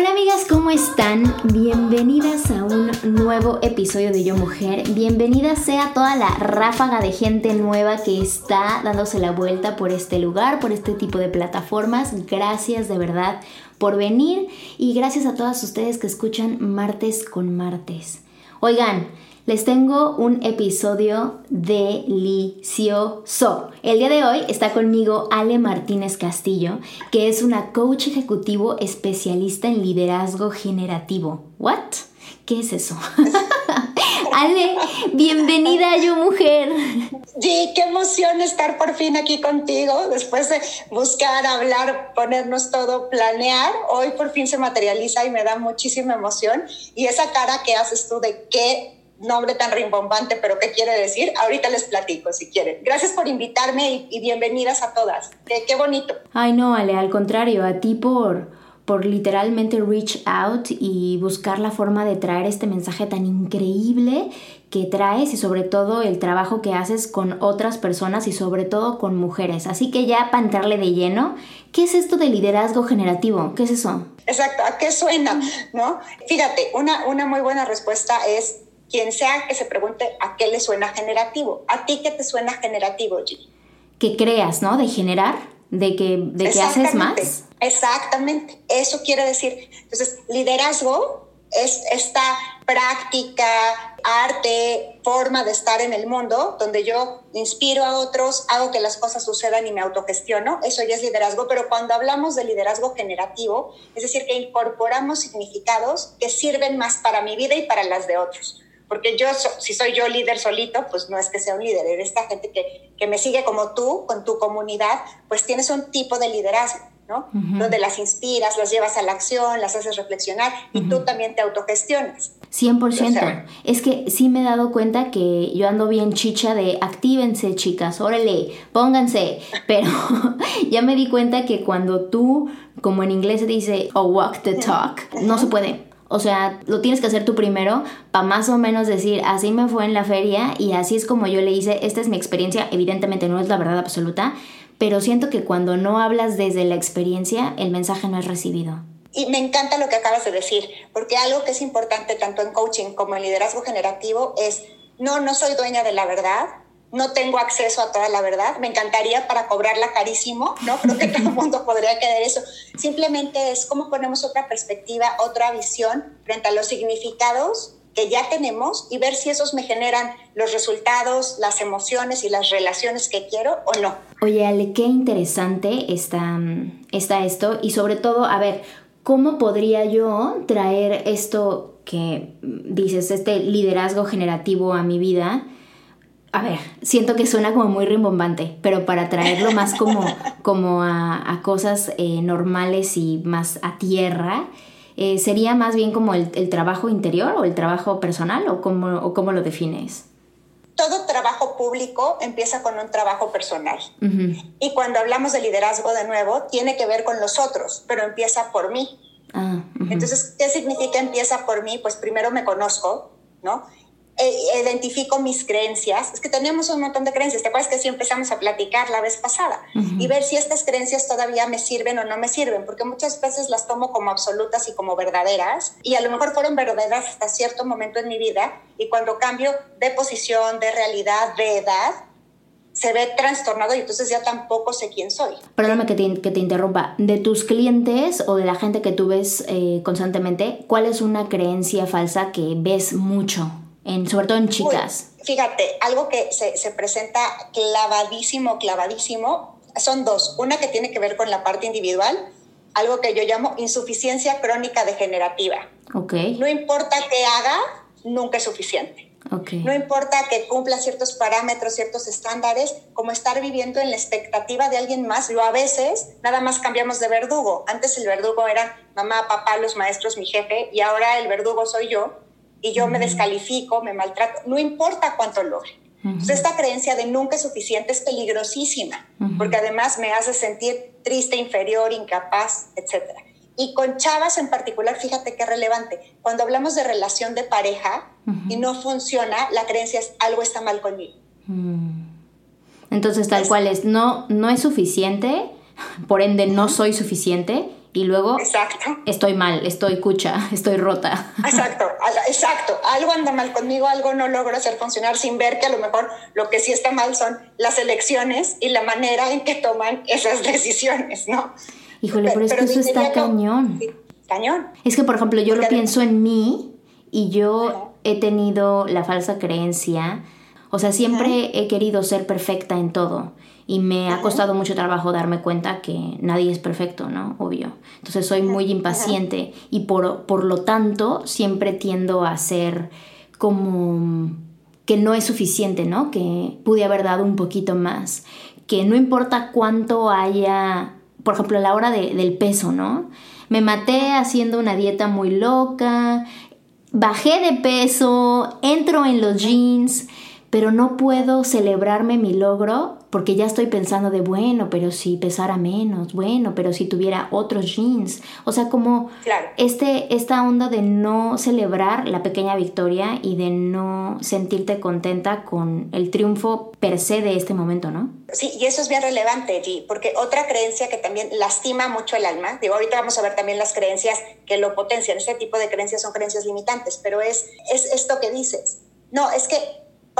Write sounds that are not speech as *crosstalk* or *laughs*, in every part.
Hola amigas, ¿cómo están? Bienvenidas a un nuevo episodio de Yo Mujer. Bienvenida sea toda la ráfaga de gente nueva que está dándose la vuelta por este lugar, por este tipo de plataformas. Gracias de verdad por venir y gracias a todas ustedes que escuchan martes con martes. Oigan, les tengo un episodio delicioso. El día de hoy está conmigo Ale Martínez Castillo, que es una coach ejecutivo especialista en liderazgo generativo. ¿What? ¿Qué es eso? *laughs* Ale, bienvenida Yo Mujer. Sí, qué emoción estar por fin aquí contigo, después de buscar, hablar, ponernos todo, planear. Hoy por fin se materializa y me da muchísima emoción. Y esa cara que haces tú de qué nombre tan rimbombante, pero ¿qué quiere decir? Ahorita les platico si quieren. Gracias por invitarme y, bienvenidas a todas. Qué, qué bonito. Ay, no, Ale, al contrario, a ti por por literalmente reach out y buscar la forma de traer este mensaje tan increíble que traes y sobre todo el trabajo que haces con otras personas y sobre todo con mujeres. Así que ya para entrarle de lleno, ¿qué es esto de liderazgo generativo? ¿Qué es eso? Exacto, ¿a qué suena? ¿No? Fíjate, una, una muy buena respuesta es quien sea que se pregunte a qué le suena generativo. ¿A ti qué te suena generativo, G? Que creas, ¿no? De generar, de que, de que haces más. Exactamente, eso quiere decir. Entonces, liderazgo es esta práctica, arte, forma de estar en el mundo, donde yo inspiro a otros, hago que las cosas sucedan y me autogestiono, eso ya es liderazgo, pero cuando hablamos de liderazgo generativo, es decir, que incorporamos significados que sirven más para mi vida y para las de otros. Porque yo, si soy yo líder solito, pues no es que sea un líder, eres esta gente que, que me sigue como tú, con tu comunidad, pues tienes un tipo de liderazgo. Donde las inspiras, las llevas a la acción, las haces reflexionar y tú también te autogestionas. 100%. es que sí me he dado cuenta que yo ando bien chicha de actívense, chicas, órale, pónganse. *laughs* Pero *laughs* ya me di cuenta que cuando tú, como en inglés se dice, o walk the talk, no se puede. O sea, lo tienes que hacer tú primero para más o menos decir, así me fue en la feria y así es como yo le hice, esta es mi experiencia, evidentemente no es la verdad absoluta, pero siento que cuando no hablas desde la experiencia, el mensaje no es recibido. Y me encanta lo que acabas de decir, porque algo que es importante tanto en coaching como en liderazgo generativo es, no, no soy dueña de la verdad, no tengo acceso a toda la verdad, me encantaría para cobrarla carísimo, ¿no? Creo que todo el mundo *laughs* podría querer eso. Simplemente es cómo ponemos otra perspectiva, otra visión frente a los significados que ya tenemos y ver si esos me generan los resultados, las emociones y las relaciones que quiero o no. Oye, Ale, qué interesante está, está esto y sobre todo, a ver, ¿cómo podría yo traer esto que dices, este liderazgo generativo a mi vida? A ver, siento que suena como muy rimbombante, pero para traerlo más como, *laughs* como a, cosas eh, normales y más a tierra, eh, ¿sería más bien como el, trabajo interior o el trabajo personal o cómo, o cómo lo defines? Todo trabajo público empieza con un trabajo personal. Y cuando hablamos de liderazgo de nuevo, tiene que ver con los otros, pero empieza por mí. Ah, Entonces, ¿qué significa empieza por mí? Pues primero me conozco, ¿no? E, identifico mis creencias, es que tenemos un montón de creencias, ¿te acuerdas que sí empezamos a platicar la vez pasada? Y ver si estas creencias todavía me sirven o no me sirven, porque muchas veces las tomo como absolutas y como verdaderas, y a lo mejor fueron verdaderas hasta cierto momento en mi vida, y cuando cambio de posición, de realidad, de edad, se ve trastornado y entonces ya tampoco sé quién soy. Perdóname que te, que te interrumpa. De tus clientes o de la gente que tú ves eh, constantemente, ¿cuál es una creencia falsa que ves mucho, en, sobre todo en chicas? fíjate, algo que se, se presenta clavadísimo, clavadísimo, son dos. Una que tiene que ver con la parte individual, algo que yo llamo insuficiencia crónica degenerativa. Okay. No importa qué haga, nunca es suficiente. Okay. No importa que cumpla ciertos parámetros, ciertos estándares, como estar viviendo en la expectativa de alguien más. Yo a veces nada más cambiamos de verdugo. Antes el verdugo era mamá, papá, los maestros, mi jefe, y ahora el verdugo soy yo, y yo me descalifico, me maltrato. No importa cuánto logre. Entonces, esta creencia de nunca es suficiente es peligrosísima, porque además me hace sentir triste, inferior, incapaz, etcétera. Y con chavas en particular, fíjate qué relevante. Cuando hablamos de relación de pareja y no funciona, la creencia es algo está mal conmigo. Mm. Entonces, tal cual es, no, no es suficiente, por ende no soy suficiente y luego exacto. estoy mal, estoy cucha, *laughs* estoy rota. Exacto, exacto. Algo anda mal conmigo, algo no logro hacer funcionar sin ver que a lo mejor lo que sí está mal son las elecciones y la manera en que toman esas *laughs* decisiones, ¿no? Híjole, pero, es que eso está cañón. cañón. Es que, por ejemplo, yo lo pienso en mí y yo he tenido la falsa creencia, o sea, siempre he querido ser perfecta en todo y me ha costado mucho trabajo darme cuenta que nadie es perfecto, ¿no? Obvio. Entonces soy muy impaciente y por, por lo tanto siempre tiendo a ser como que no es suficiente, ¿no? Que pude haber dado un poquito más, que no importa cuánto haya por ejemplo, a la hora de, del peso, ¿no? Me maté haciendo una dieta muy loca, bajé de peso, entro en los jeans, pero no puedo celebrarme mi logro porque ya estoy pensando de, bueno, pero si pesara menos, bueno, pero si tuviera otros jeans. O sea, como este, esta onda de no celebrar la pequeña victoria y de no sentirte contenta con el triunfo per se de este momento, ¿no? Sí, y eso es bien relevante, G, porque otra creencia que también lastima mucho el alma, digo, ahorita vamos a ver también las creencias que lo potencian, este tipo de creencias son creencias limitantes, pero es, es esto que dices. No, es que,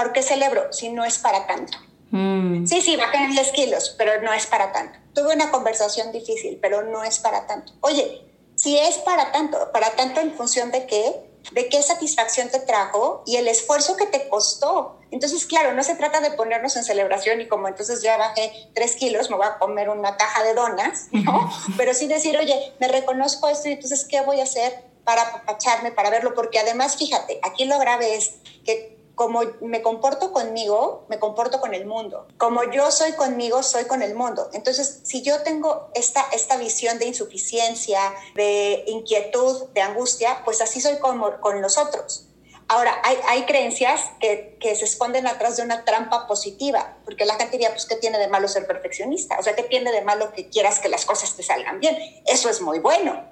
¿por qué celebro si no es para tanto? Mm. Sí, sí, bajé 10 kilos, pero no es para tanto. Tuve una conversación difícil, pero no es para tanto. Oye, si es para tanto, para tanto en función de qué, de qué satisfacción te trajo y el esfuerzo que te costó. Entonces, claro, no se trata de ponernos en celebración y como entonces ya bajé 3 kilos, me voy a comer una caja de donas, ¿no? Pero sí decir, oye, me reconozco esto y entonces, ¿qué voy a hacer para apapacharme, para verlo? Porque además, fíjate, aquí lo grave es que como me comporto conmigo, me comporto con el mundo. Como yo soy conmigo, soy con el mundo. Entonces, si yo tengo esta, esta visión de insuficiencia, de inquietud, de angustia, pues así soy como, con los otros. Ahora, hay, hay creencias que, que, se esconden atrás de una trampa positiva, porque la gente diría, pues, ¿qué tiene de malo ser perfeccionista? O sea, ¿qué tiene de malo que quieras que las cosas te salgan bien? Eso es muy bueno.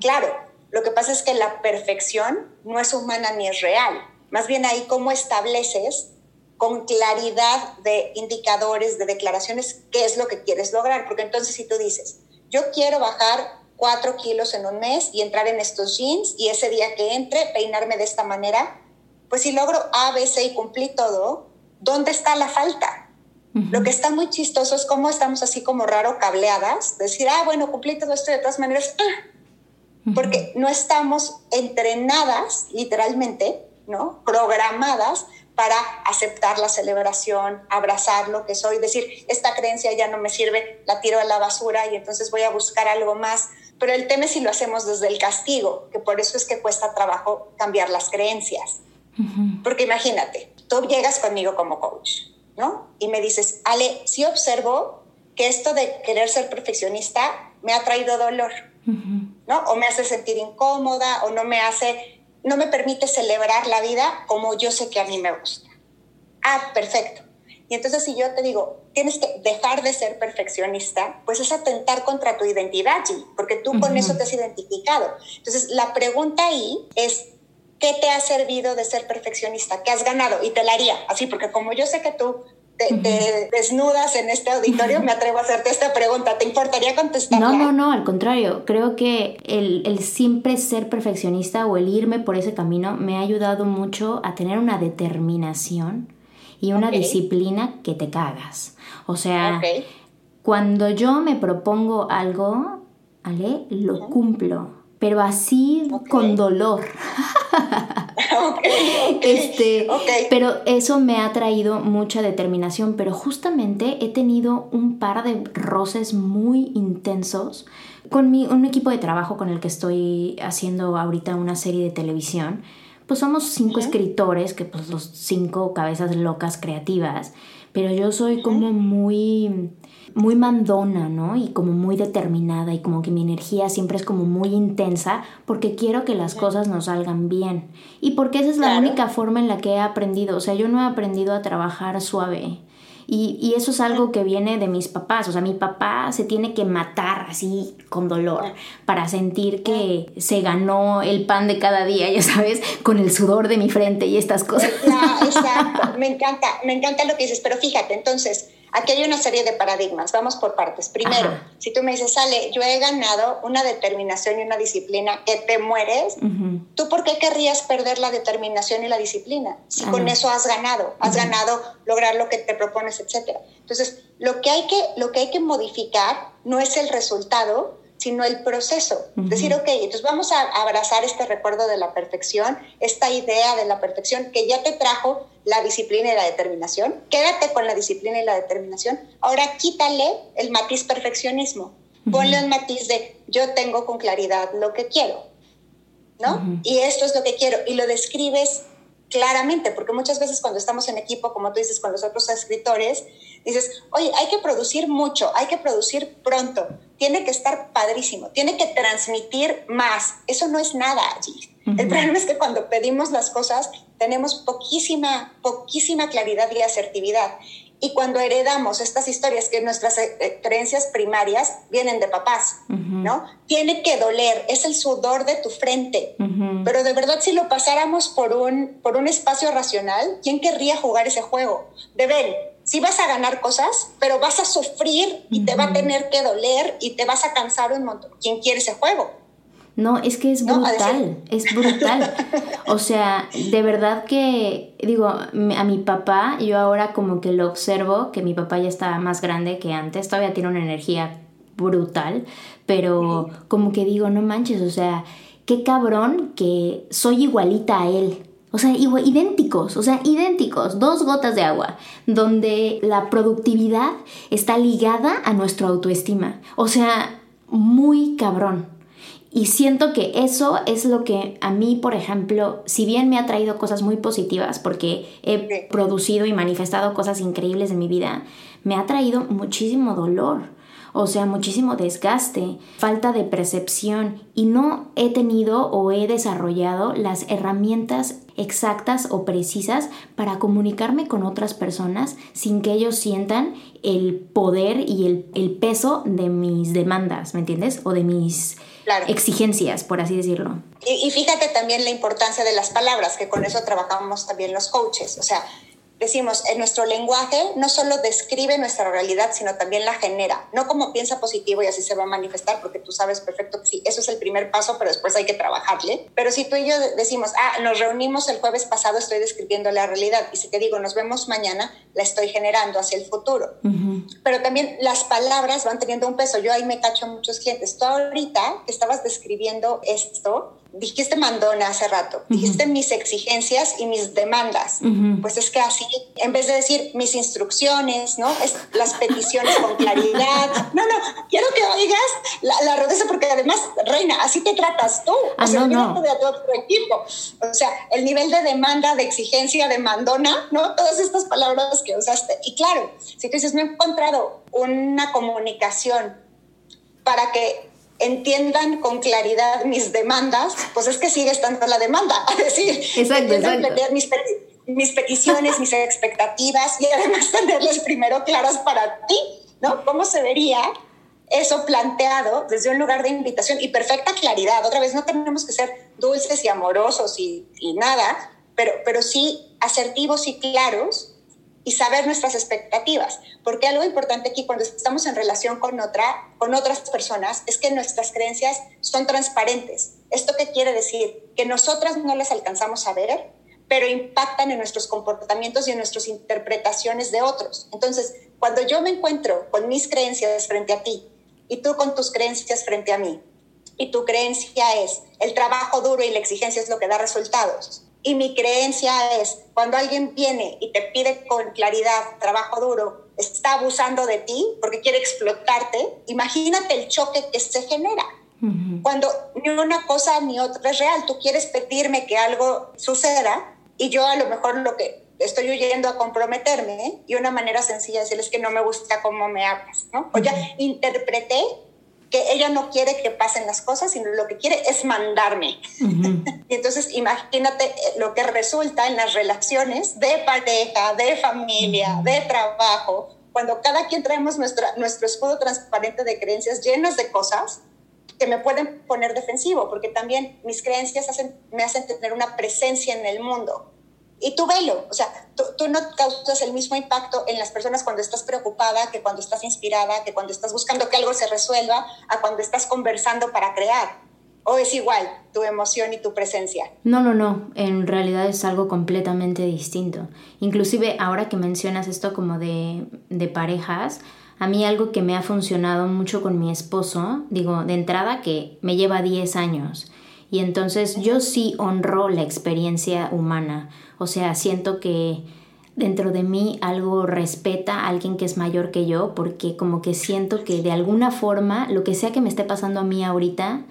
Claro, lo que pasa es que la perfección no es humana ni es real más bien ahí cómo estableces con claridad de indicadores, de declaraciones, qué es lo que quieres lograr. Porque entonces si tú dices, yo quiero bajar cuatro kilos en un mes y entrar en estos jeans y ese día que entre peinarme de esta manera, pues si logro A, B, C y cumplí todo, ¿dónde está la falta? Lo que está muy chistoso es cómo estamos así como raro cableadas, decir, ah, bueno, cumplí todo esto de todas maneras, ah, porque no estamos entrenadas literalmente ¿no? Programadas para aceptar la celebración, abrazar lo que soy, decir, esta creencia ya no me sirve, la tiro a la basura y entonces voy a buscar algo más. Pero el tema es si lo hacemos desde el castigo, que por eso es que cuesta trabajo cambiar las creencias. Porque imagínate, tú llegas conmigo como coach, ¿no? Y me dices, Ale, sí observo que esto de querer ser perfeccionista me ha traído dolor, ¿no? O me hace sentir incómoda o no me hace no me permite celebrar la vida como yo sé que a mí me gusta. Ah, perfecto. Y entonces si yo te digo, tienes que dejar de ser perfeccionista, pues es atentar contra tu identidad, G, porque tú con eso te has identificado. Entonces la pregunta ahí es, ¿qué te ha servido de ser perfeccionista? ¿Qué has ganado? Y te la haría así, porque como yo sé que tú te, desnudas en este auditorio, me atrevo a hacerte esta pregunta. ¿Te importaría contestar? No, no, no, al contrario. Creo que el, el, siempre ser perfeccionista o el irme por ese camino me ha ayudado mucho a tener una determinación y una disciplina que te cagas. O sea, cuando yo me propongo algo, ¿vale? Lo cumplo, pero así con dolor. este, pero eso me ha traído mucha determinación, pero justamente he tenido un par de roces muy intensos con mi, un equipo de trabajo con el que estoy haciendo ahorita una serie de televisión. Pues somos cinco escritores, que pues los cinco cabezas locas creativas, pero yo soy como muy muy mandona, ¿no? Y como muy determinada y como que mi energía siempre es como muy intensa porque quiero que las cosas nos salgan bien. Y porque esa es la única forma en la que he aprendido. O sea, yo no he aprendido a trabajar suave. Y, eso es algo que viene de mis papás. O sea, mi papá se tiene que matar así con dolor para sentir que se ganó el pan de cada día, ya sabes, con el sudor de mi frente y estas cosas. *laughs* exacto. Me encanta, me encanta lo que dices. Pero fíjate, entonces, aquí hay una serie de paradigmas. Vamos por partes. Primero, si tú me dices, sale, yo he ganado una determinación y una disciplina que te mueres, ¿tú por qué querrías perder la determinación y la disciplina? Si con eso has ganado, has ganado lograr lo que te propones etcétera. Entonces, lo que, hay que, lo que hay que modificar no es el resultado, sino el proceso. Decir, ok, entonces vamos a abrazar este recuerdo de la perfección, esta idea de la perfección que ya te trajo la disciplina y la determinación. Quédate con la disciplina y la determinación. Ahora quítale el matiz perfeccionismo. Ponle un matiz de yo tengo con claridad lo que quiero, ¿no? Y esto es lo que quiero. Y lo describes claramente, porque muchas veces cuando estamos en equipo, como tú dices, con los otros escritores, dices, oye, hay que producir mucho, hay que producir pronto, tiene que estar padrísimo, tiene que transmitir más. Eso no es nada allí. El problema es que cuando pedimos las cosas tenemos poquísima, poquísima claridad y asertividad. Y cuando heredamos estas historias que nuestras eh, eh, creencias primarias vienen de papás, ¿no? Tiene que doler, es el sudor de tu frente. Pero de verdad, si lo pasáramos por un, por un espacio racional, ¿quién querría jugar ese juego? De ver, sí vas a ganar cosas, pero vas a sufrir y te va a tener que doler y te vas a cansar un montón. ¿Quién quiere ese juego? No, es que es brutal, es brutal. O sea, de verdad que, digo, a mi papá, yo ahora como que lo observo, que mi papá ya está más grande que antes, todavía tiene una energía brutal, pero como que digo, no manches, o sea, qué cabrón que soy igualita a él. O sea, igual, idénticos, o sea, idénticos, dos gotas de agua, donde la productividad está ligada a nuestra autoestima. O sea, muy cabrón. Y siento que eso es lo que a mí, por ejemplo, si bien me ha traído cosas muy positivas, porque he producido y manifestado cosas increíbles en mi vida, me ha traído muchísimo dolor, o sea, muchísimo desgaste, falta de percepción. Y no he tenido o he desarrollado las herramientas exactas o precisas para comunicarme con otras personas sin que ellos sientan el poder y el, el peso de mis demandas, ¿me entiendes? O de mis exigencias, por así decirlo. Y, y, fíjate también la importancia de las palabras, que con eso trabajamos también los coaches. O sea, decimos, en nuestro lenguaje no solo describe nuestra realidad, sino también la genera, no como piensa positivo y así se va a manifestar, porque tú sabes perfecto que sí, eso es el primer paso, pero después hay que trabajarle. Pero si tú y yo decimos, ah, nos reunimos el jueves pasado, estoy describiendo la realidad, y si te digo, nos vemos mañana, la estoy generando hacia el futuro. Pero también las palabras van teniendo un peso. Yo ahí me cacho a muchos clientes. Tú ahorita que estabas describiendo esto, dijiste mandona hace rato, dijiste mis exigencias y mis demandas. Pues es que así, en vez de decir mis instrucciones, ¿no? Es las peticiones con claridad. *laughs* No, no, quiero que oigas la, la rudeza, porque además, reina, así te tratas tú. Ah, o sea, no, de todo tu equipo. O sea, el nivel de demanda, de exigencia, de mandona, ¿no? Todas estas palabras que usaste. Y claro, si tú dices, no he encontrado una comunicación para que entiendan con claridad mis demandas, pues es que sigue estando la demanda. *laughs* Es decir, exacto, Mis, mis, peticiones, mis expectativas y además *laughs* tenerlas primero claras para ti, ¿no? ¿Cómo se vería eso planteado desde un lugar de invitación y perfecta claridad? Otra vez, no tenemos que ser dulces y amorosos y, y nada, pero, pero sí asertivos y claros y saber nuestras expectativas, porque algo importante aquí cuando estamos en relación con otra, con otras personas, es que nuestras creencias son transparentes. ¿Esto qué quiere decir? Que nosotras no las alcanzamos a ver, pero impactan en nuestros comportamientos y en nuestras interpretaciones de otros. Entonces, cuando yo me encuentro con mis creencias frente a ti y tú con tus creencias frente a mí, y tu creencia es el trabajo duro y la exigencia es lo que da resultados, y mi creencia es cuando alguien viene y te pide con claridad trabajo duro, está abusando de ti porque quiere explotarte, imagínate el choque que se genera. Cuando ni una cosa ni otra es real, tú quieres pedirme que algo suceda y yo a lo mejor lo que estoy huyendo a comprometerme y una manera sencilla de decirles que no me gusta cómo me hablas, ¿no? O ya interpreté que ella no quiere que pasen las cosas, sino lo que quiere es mandarme. *laughs* y entonces imagínate eh, lo que resulta en las relaciones de pareja, de familia, de trabajo, cuando cada quien traemos nuestra, nuestro escudo transparente de creencias llenas de cosas que me pueden poner defensivo, porque también mis creencias hacen, me hacen tener una presencia en el mundo. Y tú velo, o sea, tú, no causas el mismo impacto en las personas cuando estás preocupada, que cuando estás inspirada, que cuando estás buscando que algo se resuelva, a cuando estás conversando para crear. ¿O es igual tu emoción y tu presencia? No, no, no. En realidad es algo completamente distinto. Inclusive ahora que mencionas esto como de, de parejas, a mí algo que me ha funcionado mucho con mi esposo, digo, de entrada que me lleva 10 años. Y entonces yo sí honro la experiencia humana. O sea, siento que dentro de mí algo respeta a alguien que es mayor que yo, porque como que siento que de alguna forma, lo que sea que me esté pasando a mí ahorita,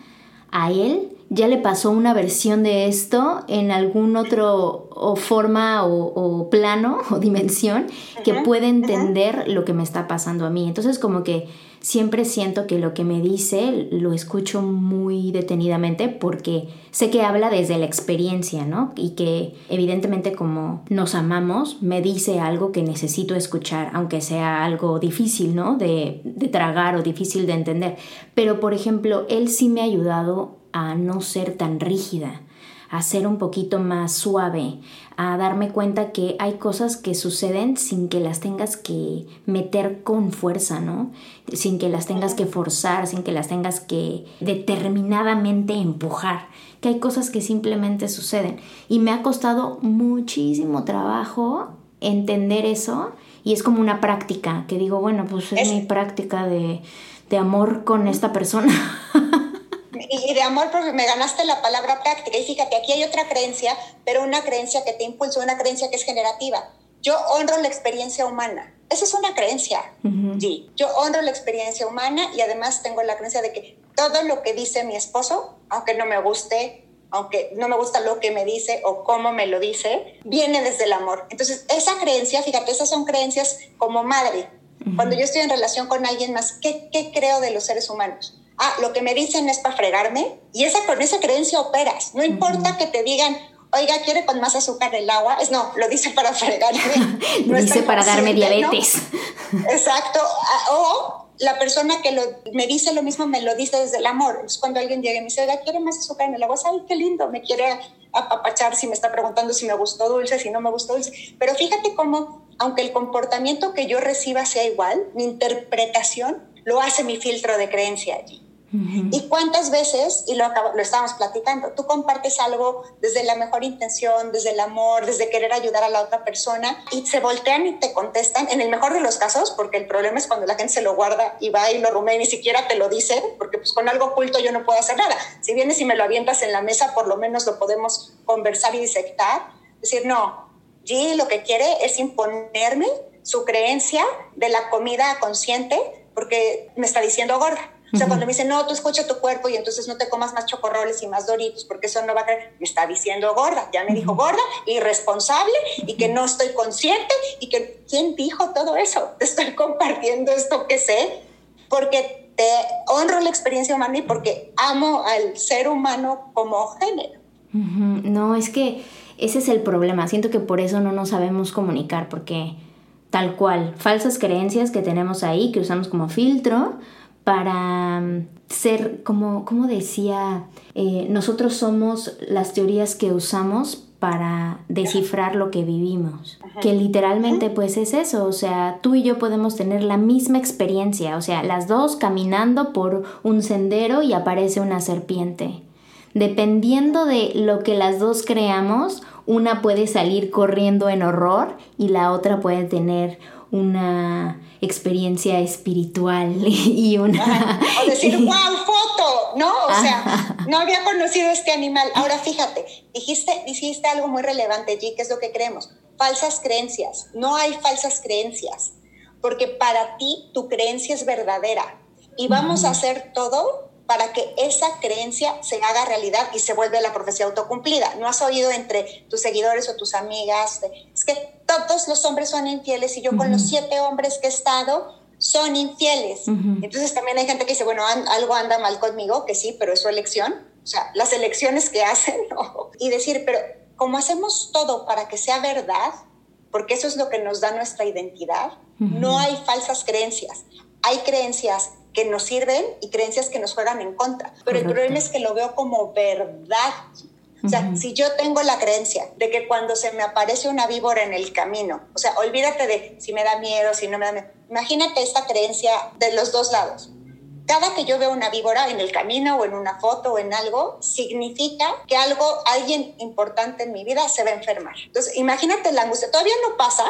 a él ya le pasó una versión de esto en algún otro o forma o, plano *laughs* o dimensión que puede entender lo que me está pasando a mí. Entonces como que siempre siento que lo que me dice lo escucho muy detenidamente porque sé que habla desde la experiencia, ¿no? Y que evidentemente como nos amamos, me dice algo que necesito escuchar, aunque sea algo difícil, ¿no? De, de tragar o difícil de entender. Pero por ejemplo, él sí me ha ayudado a no ser tan rígida, a ser un poquito más suave, a darme cuenta que hay cosas que suceden sin que las tengas que meter con fuerza, ¿no? Sin que las tengas que forzar, sin que las tengas que determinadamente empujar, que hay cosas que simplemente suceden. Y me ha costado muchísimo trabajo entender eso y es como una práctica, que digo, bueno, pues es, mi práctica de, de amor con esta persona. *laughs* y de amor, porque me ganaste la palabra práctica. Y fíjate, aquí hay otra creencia, pero una creencia que te impulsa, una creencia que es generativa. Yo honro la experiencia humana. Esa es una creencia. Sí. Yo honro la experiencia humana y además tengo la creencia de que todo lo que dice mi esposo, aunque no me guste, aunque no me gusta lo que me dice o cómo me lo dice, viene desde el amor. Entonces, esa creencia, fíjate, esas son creencias como madre. Cuando yo estoy en relación con alguien más, ¿qué, ¿qué creo de los seres humanos? Ah, lo que me dicen es para fregarme, y esa, con esa creencia operas. No importa que te digan, oiga, ¿quiere con más azúcar el agua? Es no, lo dice para *laughs* fregarme. *laughs* lo dice para darme diabetes. Exacto. Ah, o la persona que lo, me dice lo mismo me lo dice desde el amor. Es cuando alguien llega y me dice, oiga, ¿quiere más azúcar en el agua? Ay, qué lindo, me quiere apapachar si me está preguntando si me gustó dulce, si no me gustó dulce. Pero fíjate cómo, aunque el comportamiento que yo reciba sea igual, mi interpretación lo hace mi filtro de creencia allí. ¿Y cuántas veces, y lo, lo estábamos platicando, tú compartes algo desde la mejor intención, desde el amor, desde querer ayudar a la otra persona y se voltean y te contestan, en el mejor de los casos, porque el problema es cuando la gente se lo guarda y va y lo rumea y ni siquiera te lo dice, porque pues con algo oculto yo no puedo hacer nada. Si vienes y me lo avientas en la mesa, por lo menos lo podemos conversar y disectar. Decir, no, G lo que quiere es imponerme su creencia de la comida consciente porque me está diciendo gorda o sea, cuando me dicen, no, tú escucha tu cuerpo y entonces no te comas más chocorroles y más doritos porque eso no va a caer, me está diciendo gorda, ya me dijo gorda, irresponsable y que no estoy consciente y que, ¿quién dijo todo eso? Te estoy compartiendo esto que sé porque te honro la experiencia humana y porque amo al ser humano como género. No, es que ese es el problema. Siento que por eso no nos sabemos comunicar, porque tal cual, falsas creencias que tenemos ahí, que usamos como filtro, para mm, ser, como, como decía, eh, nosotros somos las teorías que usamos para descifrar lo que vivimos. Que literalmente pues es eso, o sea, tú y yo podemos tener la misma experiencia, o sea, las dos caminando por un sendero y aparece una serpiente. Dependiendo de lo que las dos creamos, una puede salir corriendo en horror y la otra puede tener una experiencia espiritual *laughs* y una... *laughs* o decir, *laughs* wow, foto, ¿no? O sea, no había conocido este animal. Ahora fíjate, dijiste, dijiste algo muy relevante, G, que es lo que creemos. Falsas creencias. No hay falsas creencias, porque para ti tu creencia es verdadera y vamos a hacer todo para que esa creencia se haga realidad y se vuelva la profecía autocumplida. ¿No has oído entre tus seguidores o tus amigas? es que todos los hombres son infieles y yo con los siete hombres que he estado son infieles. Entonces también hay gente que dice, bueno, algo anda mal conmigo, que sí, pero es su elección. O sea, las elecciones que *laughs* hacen. Y decir, pero como hacemos todo para que sea verdad, porque eso es lo que nos da nuestra identidad, no hay falsas creencias. Hay creencias que nos sirven y creencias que nos juegan en contra. Pero el problema es que lo veo como verdad. O sea, si yo tengo la creencia de que cuando se me aparece una víbora en el camino, o sea, olvídate de si me da miedo, si no me da miedo. Imagínate esta creencia de los dos lados. Cada que yo veo una víbora en el camino o en una foto o en algo, significa que algo, alguien importante en mi vida se va a enfermar. Entonces, imagínate la angustia. Todavía no pasa,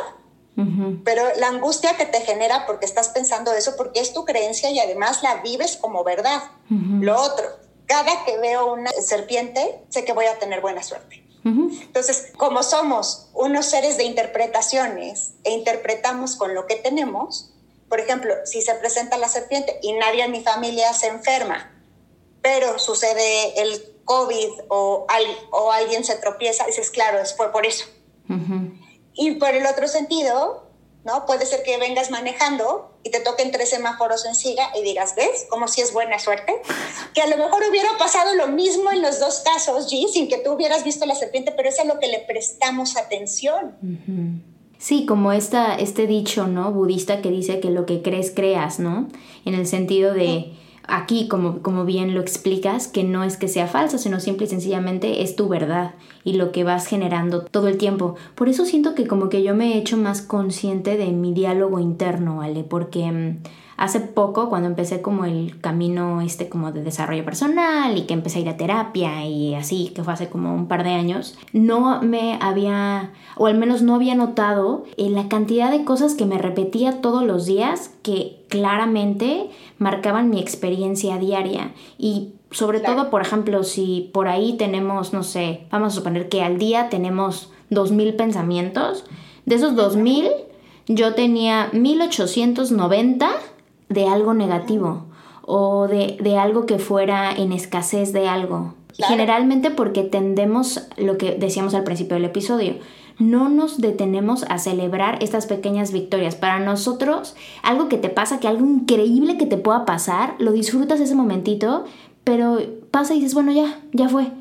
pero la angustia que te genera porque estás pensando eso, porque es tu creencia y además la vives como verdad. Lo otro, cada que veo una serpiente, sé que voy a tener buena suerte. Entonces, como somos unos seres de interpretaciones e interpretamos con lo que tenemos, por ejemplo, si se presenta la serpiente y nadie en mi familia se enferma, pero sucede el COVID o, o alguien se tropieza, dices, claro, fue por eso. Y por el otro sentido, ¿no? Puede ser que vengas manejando y te toquen tres semáforos en siga y digas, ¿ves? Como si es buena suerte. Que a lo mejor hubiera pasado lo mismo en los dos casos, G, sin que tú hubieras visto la serpiente, pero es a lo que le prestamos atención. Sí, como esta, este dicho, ¿no? Budista que dice que lo que crees, creas, ¿no? En el sentido de aquí, como, como bien lo explicas, que no es que sea falsa, sino simple y sencillamente es tu verdad y lo que vas generando todo el tiempo. Por eso siento que como que yo me he hecho más consciente de mi diálogo interno, ¿vale? Porque mm, hace poco, cuando empecé como el camino este como de desarrollo personal y que empecé a ir a terapia y así, que fue hace como un par de años, no me había, o al menos no había notado en la cantidad de cosas que me repetía todos los días que claramente marcaban mi experiencia diaria. Y sobre todo, por ejemplo, si por ahí tenemos, no sé, vamos a suponer que al día tenemos 2.000 pensamientos, de esos 2.000 yo tenía 1890 de algo negativo o de, algo que fuera en escasez de algo. Generalmente porque tendemos, lo que decíamos al principio del episodio, no nos detenemos a celebrar estas pequeñas victorias. Para nosotros, algo que te pasa, que algo increíble que te pueda pasar, lo disfrutas ese momentito, pero pasa y dices, bueno, ya, ya fue.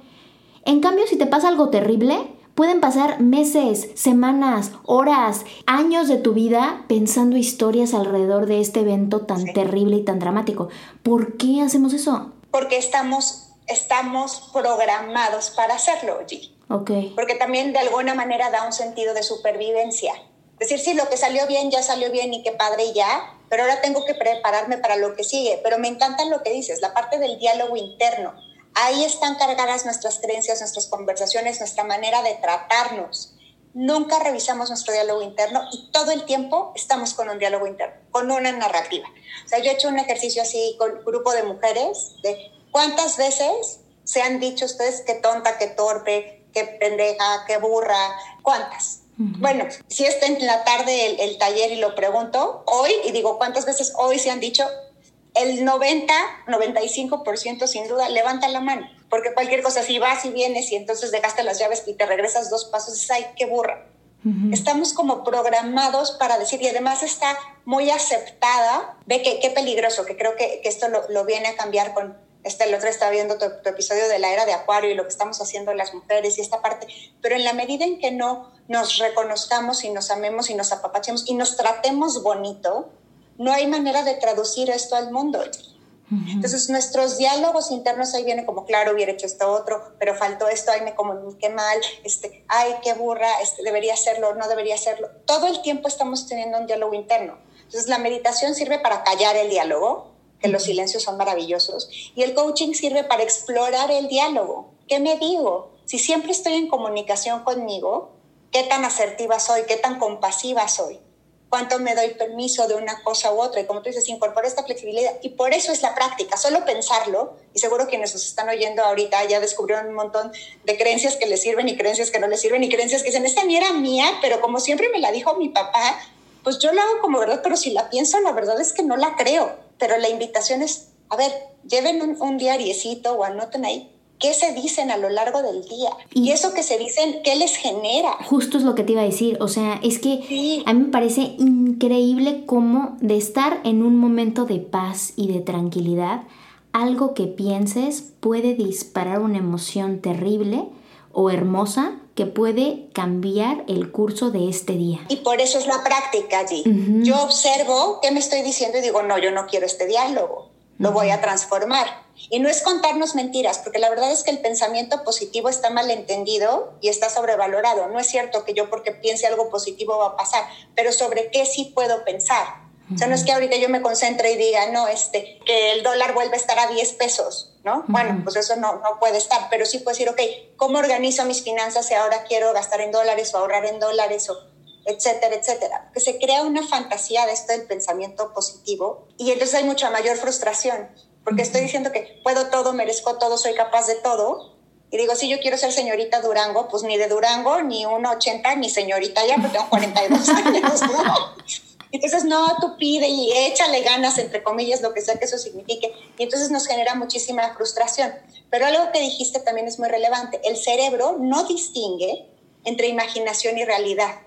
En cambio, si te pasa algo terrible, pueden pasar meses, semanas, horas, años de tu vida pensando historias alrededor de este evento tan terrible y tan dramático. ¿Por qué hacemos eso? Porque estamos, estamos programados para hacerlo, G. Okay. Porque también de alguna manera da un sentido de supervivencia. Es decir, sí, lo que salió bien ya salió bien y qué padre y ya, pero ahora tengo que prepararme para lo que sigue. Pero me encanta lo que dices, la parte del diálogo interno. Ahí están cargadas nuestras creencias, nuestras conversaciones, nuestra manera de tratarnos. Nunca revisamos nuestro diálogo interno y todo el tiempo estamos con un diálogo interno, con una narrativa. O sea, yo he hecho un ejercicio así con un grupo de mujeres de cuántas veces se han dicho ustedes qué tonta, qué torpe, qué pendeja, qué burra, ¿cuántas? Bueno, si está en la tarde el, taller y lo pregunto hoy y digo, ¿cuántas veces hoy se han dicho? El 90, 95% sin duda, levanta la mano, porque cualquier cosa, si vas y vienes y entonces dejaste las llaves y te regresas dos pasos, es, ay, qué burra. Estamos como programados para decir, y además está muy aceptada, ve que qué peligroso, que creo que, que esto lo, lo, viene a cambiar con, este, el otro está viendo tu, episodio de la era de Acuario y lo que estamos haciendo las mujeres y esta parte, pero en la medida en que no nos reconozcamos y nos amemos y nos apapachemos y nos tratemos bonito, no hay manera de traducir esto al mundo. Entonces nuestros diálogos internos ahí vienen como, claro, hubiera hecho esto otro, pero faltó esto, ay, me comuniqué mal, este, ay, qué burra, este, debería hacerlo, no debería hacerlo. Todo el tiempo estamos teniendo un diálogo interno. Entonces la meditación sirve para callar el diálogo, que los silencios son maravillosos. Y el coaching sirve para explorar el diálogo. ¿Qué me digo? Si siempre estoy en comunicación conmigo, ¿qué tan asertiva soy? ¿Qué tan compasiva soy? ¿Cuánto me doy permiso de una cosa u otra? Y como tú dices, incorpora esta flexibilidad. Y por eso es la práctica, solo pensarlo. Y seguro quienes nos están oyendo ahorita ya descubrieron un montón de creencias que les sirven y creencias que no les sirven y creencias que dicen, esta ni era mía, pero como siempre me la dijo mi papá, pues yo la hago como verdad, pero si la pienso, la verdad es que no la creo. Pero la invitación es, a ver, lleven un, un diariecito o anoten ahí qué se dicen a lo largo del día. Y, eso que se dicen, ¿qué les genera? Justo es lo que te iba a decir. O sea, es que a mí me parece increíble cómo de estar en un momento de paz y de tranquilidad, algo que pienses puede disparar una emoción terrible o hermosa que puede cambiar el curso de este día. Y por eso es la práctica allí. Yo observo qué me estoy diciendo y digo, no, yo no quiero este diálogo, lo voy a transformar. Y no es contarnos mentiras, porque la verdad es que el pensamiento positivo está mal entendido y está sobrevalorado. No es cierto que yo porque piense algo positivo va a pasar, pero sobre qué sí puedo pensar. O sea, no es que ahorita yo me concentre y diga, no, este, que el dólar vuelve a estar a 10 pesos, ¿no? Bueno, pues eso no, no puede estar, pero sí puedo decir, ok, ¿cómo organizo mis finanzas si ahora quiero gastar en dólares o ahorrar en dólares o etcétera, etcétera? Que se crea una fantasía de esto del pensamiento positivo y entonces hay mucha mayor frustración, porque estoy diciendo que puedo todo, merezco todo, soy capaz de todo. Y digo, si yo quiero ser señorita Durango, pues ni de Durango, ni 1,80, ni señorita ya, porque tengo 42 *laughs* años, ¿no? Entonces, no, tú pide y échale ganas, entre comillas, lo que sea que eso signifique. Y entonces nos genera muchísima frustración. Pero algo que dijiste también es muy relevante. El cerebro no distingue entre imaginación y realidad.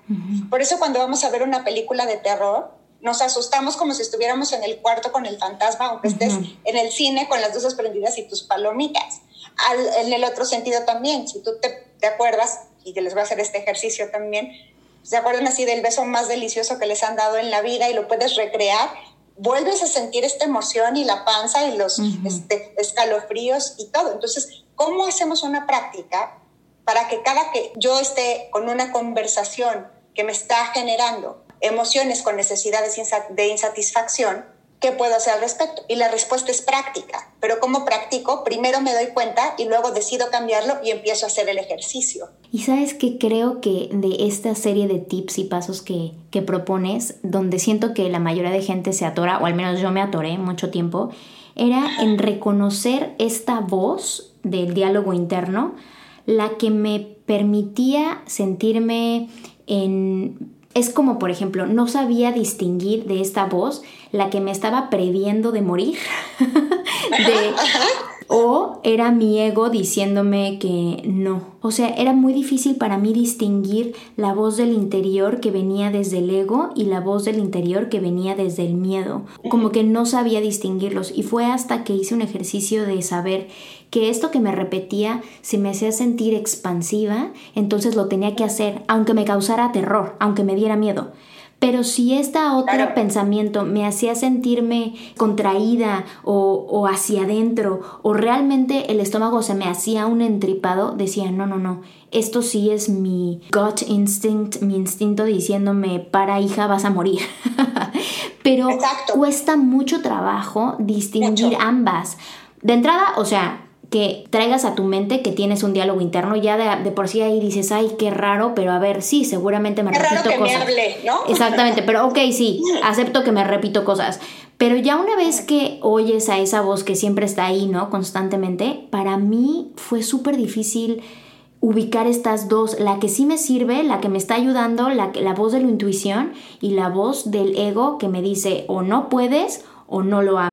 Por eso cuando vamos a ver una película de terror, nos asustamos como si estuviéramos en el cuarto con el fantasma, aunque estés en el cine con las luces prendidas y tus palomitas. en el otro sentido también, si tú te, te acuerdas, y les voy a hacer este ejercicio también, ¿Se acuerdan así del beso más delicioso que les han dado en la vida y lo puedes recrear? Vuelves a sentir esta emoción y la panza y los este, escalofríos y todo. Entonces, ¿cómo hacemos una práctica para que cada que yo esté con una conversación que me está generando emociones con necesidades de insatisfacción, ¿qué puedo hacer al respecto? Y la respuesta es práctica. Pero ¿cómo practico? Primero me doy cuenta y luego decido cambiarlo y empiezo a hacer el ejercicio. Y sabes que creo que de esta serie de tips y pasos que, que propones, donde siento que la mayoría de gente se atora, o al menos yo me atoré mucho tiempo, era en reconocer esta voz del diálogo interno, la que me permitía sentirme en es como, por ejemplo, no sabía distinguir de esta voz la que me estaba previendo de morir, *laughs* de, o era mi ego diciéndome que no. O sea, era muy difícil para mí distinguir la voz del interior que venía desde el ego y la voz del interior que venía desde el miedo. Como que no sabía distinguirlos. Y fue hasta que hice un ejercicio de saber que esto que me repetía se me hacía sentir expansiva, entonces lo tenía que hacer, aunque me causara terror, aunque me diera miedo. Pero si este otro pensamiento me hacía sentirme contraída o, hacia adentro, o realmente el estómago se me hacía un entripado, decía, no, no, no, esto sí es mi gut instinct, mi instinto diciéndome, para hija, vas a morir. *laughs* Pero cuesta mucho trabajo distinguir ambas. De entrada, o sea, que traigas a tu mente que tienes un diálogo interno, ya de, por sí ahí dices, ay, qué raro, pero a ver, sí, seguramente me repito cosas. ¿no? Exactamente, pero ok, sí, *laughs* acepto que me repito cosas. Pero ya una vez que oyes a esa voz que siempre está ahí, ¿no? Constantemente, para mí fue súper difícil ubicar estas dos, la que sí me sirve, la que me está ayudando, la, la voz de la intuición y la voz del ego que me dice o no puedes o no lo hagas.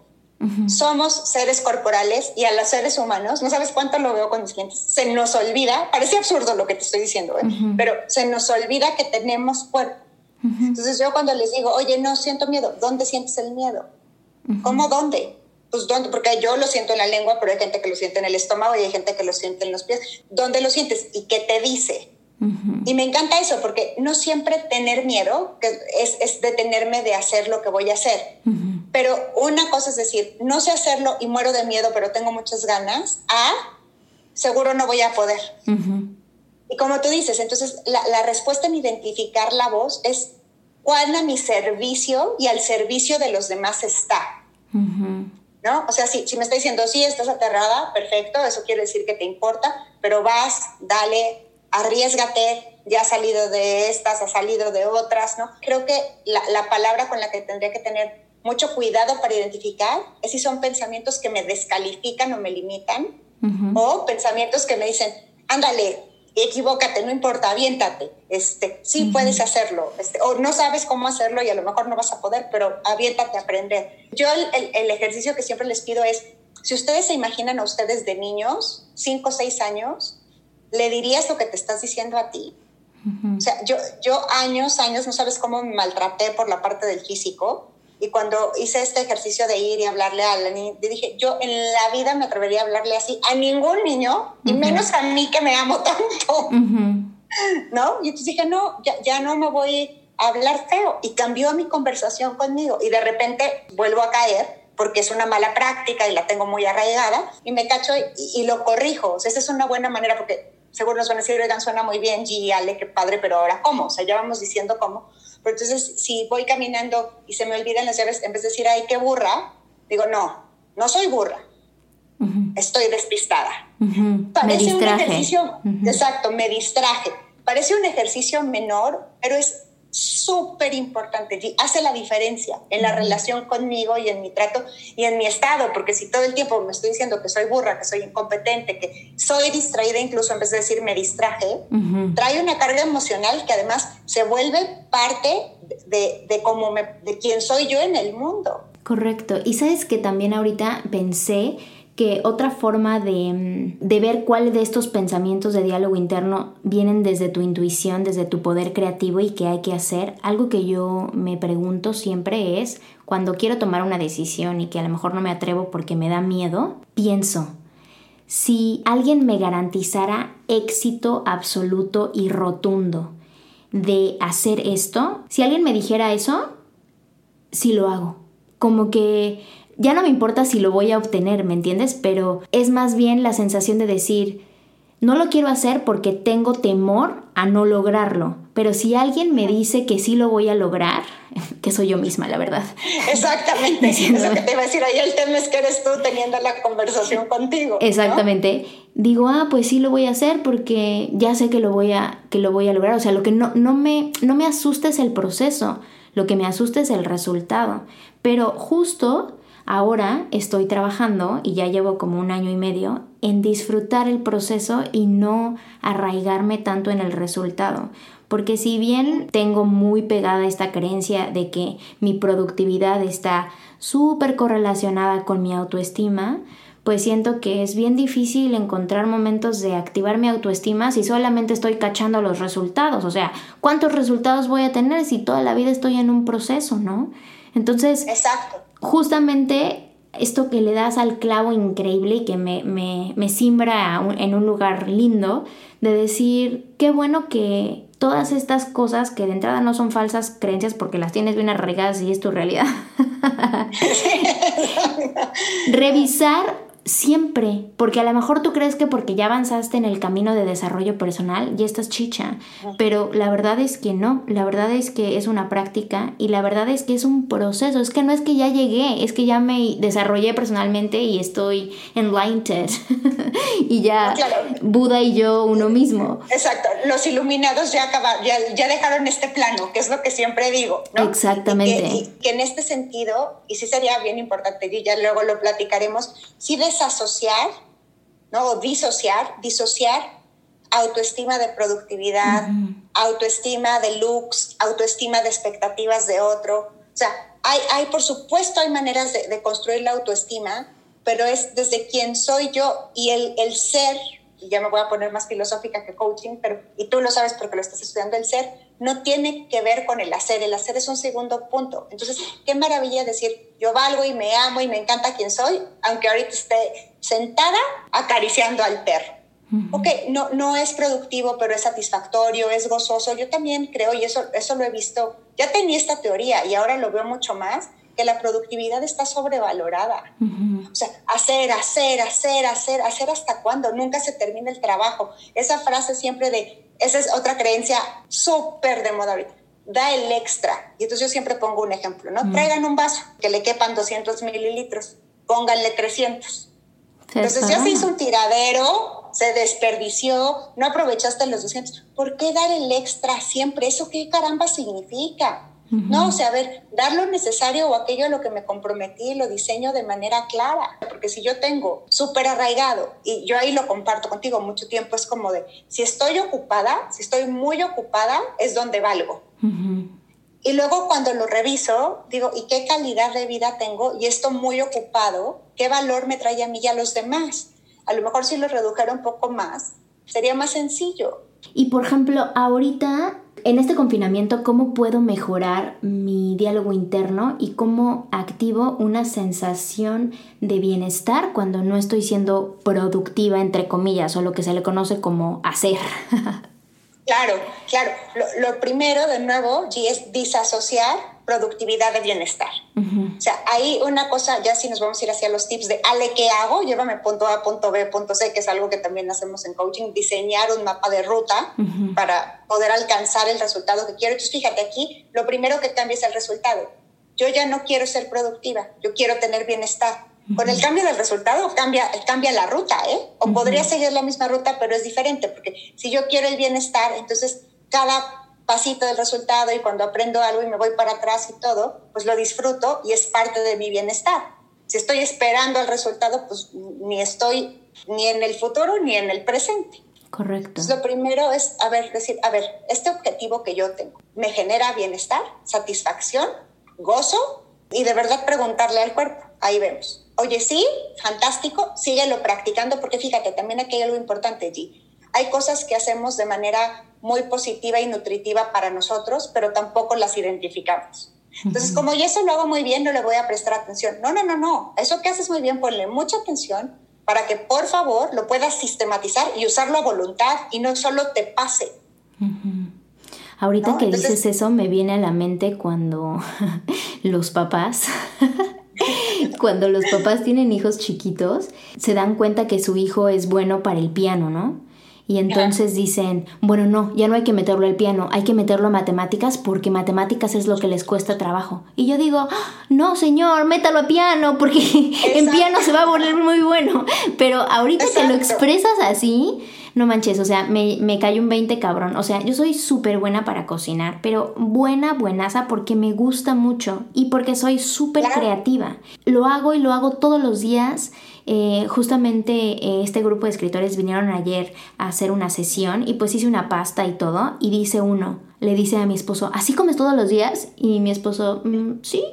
Somos seres corporales y a los seres humanos, no sabes cuánto lo veo con mis clientes, se nos olvida, parece absurdo lo que te estoy diciendo, ¿eh? pero se nos olvida que tenemos cuerpo. Entonces yo cuando les digo, oye, no siento miedo, ¿dónde sientes el miedo? ¿Cómo dónde? Pues dónde, porque yo lo siento en la lengua, pero hay gente que lo siente en el estómago y hay gente que lo siente en los pies. ¿Dónde lo sientes? ¿Y qué te dice? Y me encanta eso, porque no siempre tener miedo que es, es, detenerme de hacer lo que voy a hacer. Pero una cosa es decir, no sé hacerlo y muero de miedo, pero tengo muchas ganas, a seguro no voy a poder. Y como tú dices, entonces la, la, respuesta en identificar la voz es cuál a mi servicio y al servicio de los demás está. ¿No? O sea, si, si me está diciendo, sí, estás aterrada, perfecto, eso quiere decir que te importa, pero vas, dale, arriesgate, ya has salido de estas, has salido de otras, ¿no? Creo que la, la, palabra con la que tendría que tener mucho cuidado para identificar es si son pensamientos que me descalifican o me limitan, uh -huh. o pensamientos que me dicen, ándale, equivócate, no importa, aviéntate, este, sí uh -huh. puedes hacerlo, este, o no sabes cómo hacerlo y a lo mejor no vas a poder, pero aviéntate a aprender. Yo el, el, el ejercicio que siempre les pido es, si ustedes se imaginan a ustedes de niños, 5 o 6 años, ¿le dirías lo que te estás diciendo a ti? Uh -huh. O sea, yo, yo años, años, no sabes cómo me maltraté por la parte del físico. Y cuando hice este ejercicio de ir y hablarle a la niña, dije, yo en la vida me atrevería a hablarle así a ningún niño, uh -huh. y menos a mí que me amo tanto. Uh -huh. ¿No? Y entonces dije, no, ya, ya no me voy a hablar feo. Y cambió mi conversación conmigo. Y de repente vuelvo a caer porque es una mala práctica y la tengo muy arraigada, y me cacho y, y lo corrijo. O sea, esa es una buena manera porque seguro nos van a decir, oigan, suena muy bien, G, Ale, qué padre, pero ahora cómo, o sea, ya vamos diciendo cómo. Pero entonces, si voy caminando y se me olvidan las llaves, en vez de decir, ay, qué burra, digo, no, no soy burra, uh -huh. estoy despistada. Uh -huh. Parece un ejercicio, uh -huh. exacto, me distraje. Parece un ejercicio menor, pero es súper importante, hace la diferencia en la relación conmigo y en mi trato y en mi estado, porque si todo el tiempo me estoy diciendo que soy burra, que soy incompetente, que soy distraída, incluso en vez de decir me distraje, uh -huh. trae una carga emocional que además se vuelve parte de, de, cómo me, de quién soy yo en el mundo. Correcto. Y sabes que también ahorita pensé que otra forma de, de, ver cuáles de estos pensamientos de diálogo interno vienen desde tu intuición, desde tu poder creativo y qué hay que hacer, algo que yo me pregunto siempre es, cuando quiero tomar una decisión y que a lo mejor no me atrevo porque me da miedo, pienso, si alguien me garantizara éxito absoluto y rotundo de hacer esto, si alguien me dijera eso, sí lo hago. Como que ya no me importa si lo voy a obtener, ¿me entiendes? Pero es más bien la sensación de decir, no lo quiero hacer porque tengo temor a no lograrlo. Pero si alguien me dice que sí lo voy a lograr, *laughs* que soy yo misma, la verdad. Exactamente. *laughs* es lo que te iba a decir. Ahí el tema es que eres tú teniendo la conversación contigo. Exactamente. ¿no? Digo, ah, pues sí lo voy a hacer porque ya sé que lo voy a, que lo voy a lograr. O sea, lo que no, no, me, no me asusta es el proceso. Lo que me asusta es el resultado. Pero justo Ahora estoy trabajando, y ya llevo como un año y medio, en disfrutar el proceso y no arraigarme tanto en el resultado. Porque si bien tengo muy pegada esta creencia de que mi productividad está súper correlacionada con mi autoestima, pues siento que es bien difícil encontrar momentos de activar mi autoestima si solamente estoy cachando los resultados. O sea, ¿cuántos resultados voy a tener si toda la vida estoy en un proceso, no? Entonces, Exacto justamente esto que le das al clavo increíble y que me, me, me simbra en un lugar lindo, de decir, qué bueno que todas estas cosas que de entrada no son falsas creencias porque las tienes bien arraigadas y es tu realidad, *laughs* *laughs* revisar siempre, porque a lo mejor tú crees que porque ya avanzaste en el camino de desarrollo personal ya estás chicha, pero la verdad es que no, la verdad es que es una práctica y la verdad es que es un proceso, es que no es que ya llegué, es que ya me desarrollé personalmente y estoy enlightened *laughs* y ya claro. Buda y yo uno mismo. Exacto, los iluminados ya acabaron, ya, ya dejaron este plano, que es lo que siempre digo, ¿no? Exactamente. Y que, y que en este sentido, y sí sería bien importante, y ya luego lo platicaremos, si de desasociar, ¿no? O disociar, disociar autoestima de productividad, uh -huh. autoestima de looks, autoestima de expectativas de otro. O sea, hay, hay por supuesto, hay maneras de, de, construir la autoestima, pero es desde quién soy yo y el, el ser, y ya me voy a poner más filosófica que coaching, pero, y tú lo sabes porque lo estás estudiando, el ser no tiene que ver con el hacer, el hacer es un segundo punto. Entonces, qué maravilla decir, yo valgo y me amo y me encanta quien soy, aunque ahorita esté sentada acariciando al perro. Ok, no, no es productivo, pero es satisfactorio, es gozoso. Yo también creo, y eso, eso lo he visto, ya tenía esta teoría y ahora lo veo mucho más, que la productividad está sobrevalorada. O sea, hacer, hacer, hacer, hacer, hacer hasta cuándo, nunca se termina el trabajo. Esa frase siempre de, esa es otra creencia súper de moda ahorita, da el extra. Y entonces yo siempre pongo un ejemplo, ¿no? Traigan un vaso que le quepan 200 mililitros, pónganle 300. Entonces ya se hizo un tiradero, se desperdició, no aprovechaste los 200. ¿Por qué dar el extra siempre? ¿Eso qué caramba significa? No, o sea, a ver, dar lo necesario o aquello a lo que me comprometí, lo diseño de manera clara. Porque si yo tengo súper arraigado, y yo ahí lo comparto contigo mucho tiempo, es como de, si estoy ocupada, si estoy muy ocupada, es donde valgo. Y luego cuando lo reviso, digo, ¿y qué calidad de vida tengo? Y esto muy ocupado, ¿qué valor me trae a mí y a los demás? A lo mejor si lo redujera un poco más, sería más sencillo. Y por ejemplo, ahorita en este confinamiento, ¿cómo puedo mejorar mi diálogo interno y cómo activo una sensación de bienestar cuando no estoy siendo productiva, entre comillas, o lo que se le conoce como hacer? *laughs* Claro, claro. Lo, primero, de nuevo, G, es disasociar productividad de bienestar. O sea, hay una cosa, ya si nos vamos a ir hacia los tips de Ale, ¿qué hago? Llévame punto A, punto B, punto C, que es algo que también hacemos en coaching, diseñar un mapa de ruta para poder alcanzar el resultado que quiero. Entonces, fíjate aquí, lo primero que cambia es el resultado. Yo ya no quiero ser productiva, yo quiero tener bienestar. Con el cambio del resultado cambia, cambia la ruta, ¿eh? O podría seguir la misma ruta, pero es diferente, porque si yo quiero el bienestar, entonces cada pasito del resultado y cuando aprendo algo y me voy para atrás y todo, pues lo disfruto y es parte de mi bienestar. Si estoy esperando el resultado, pues ni estoy ni en el futuro ni en el presente. Correcto. Entonces, lo primero es, a ver, decir, a ver, este objetivo que yo tengo, ¿me genera bienestar, satisfacción, gozo? Y de verdad preguntarle al cuerpo, ahí vemos. Oye, sí, fantástico, síguelo practicando, porque fíjate, también aquí hay algo importante allí. Hay cosas que hacemos de manera muy positiva y nutritiva para nosotros, pero tampoco las identificamos. Entonces, como yo eso lo hago muy bien, no le voy a prestar atención. No, no, no, no. Eso que haces muy bien, ponle mucha atención para que por favor lo puedas sistematizar y usarlo a voluntad y no solo te pase. Ahorita que dices eso, me viene a la mente cuando *laughs* los papás, *laughs* cuando los papás tienen hijos chiquitos, se dan cuenta que su hijo es bueno para el piano, ¿no? Y entonces dicen, bueno, no, ya no hay que meterlo al piano, hay que meterlo a matemáticas porque matemáticas es lo que les cuesta trabajo. Y yo digo, no, señor, métalo a piano porque *laughs* en piano se va a volver muy bueno. Pero ahorita que lo expresas así, no manches, o sea, me, me cae un 20 cabrón. O sea, yo soy súper buena para cocinar, pero buena, buenaza porque me gusta mucho y porque soy súper creativa. Lo hago y lo hago todos los días eh, justamente eh, este grupo de escritores vinieron ayer a hacer una sesión y pues hice una pasta y todo y dice uno, le dice a mi esposo, ¿así comes todos los días? Y mi esposo, mm, sí.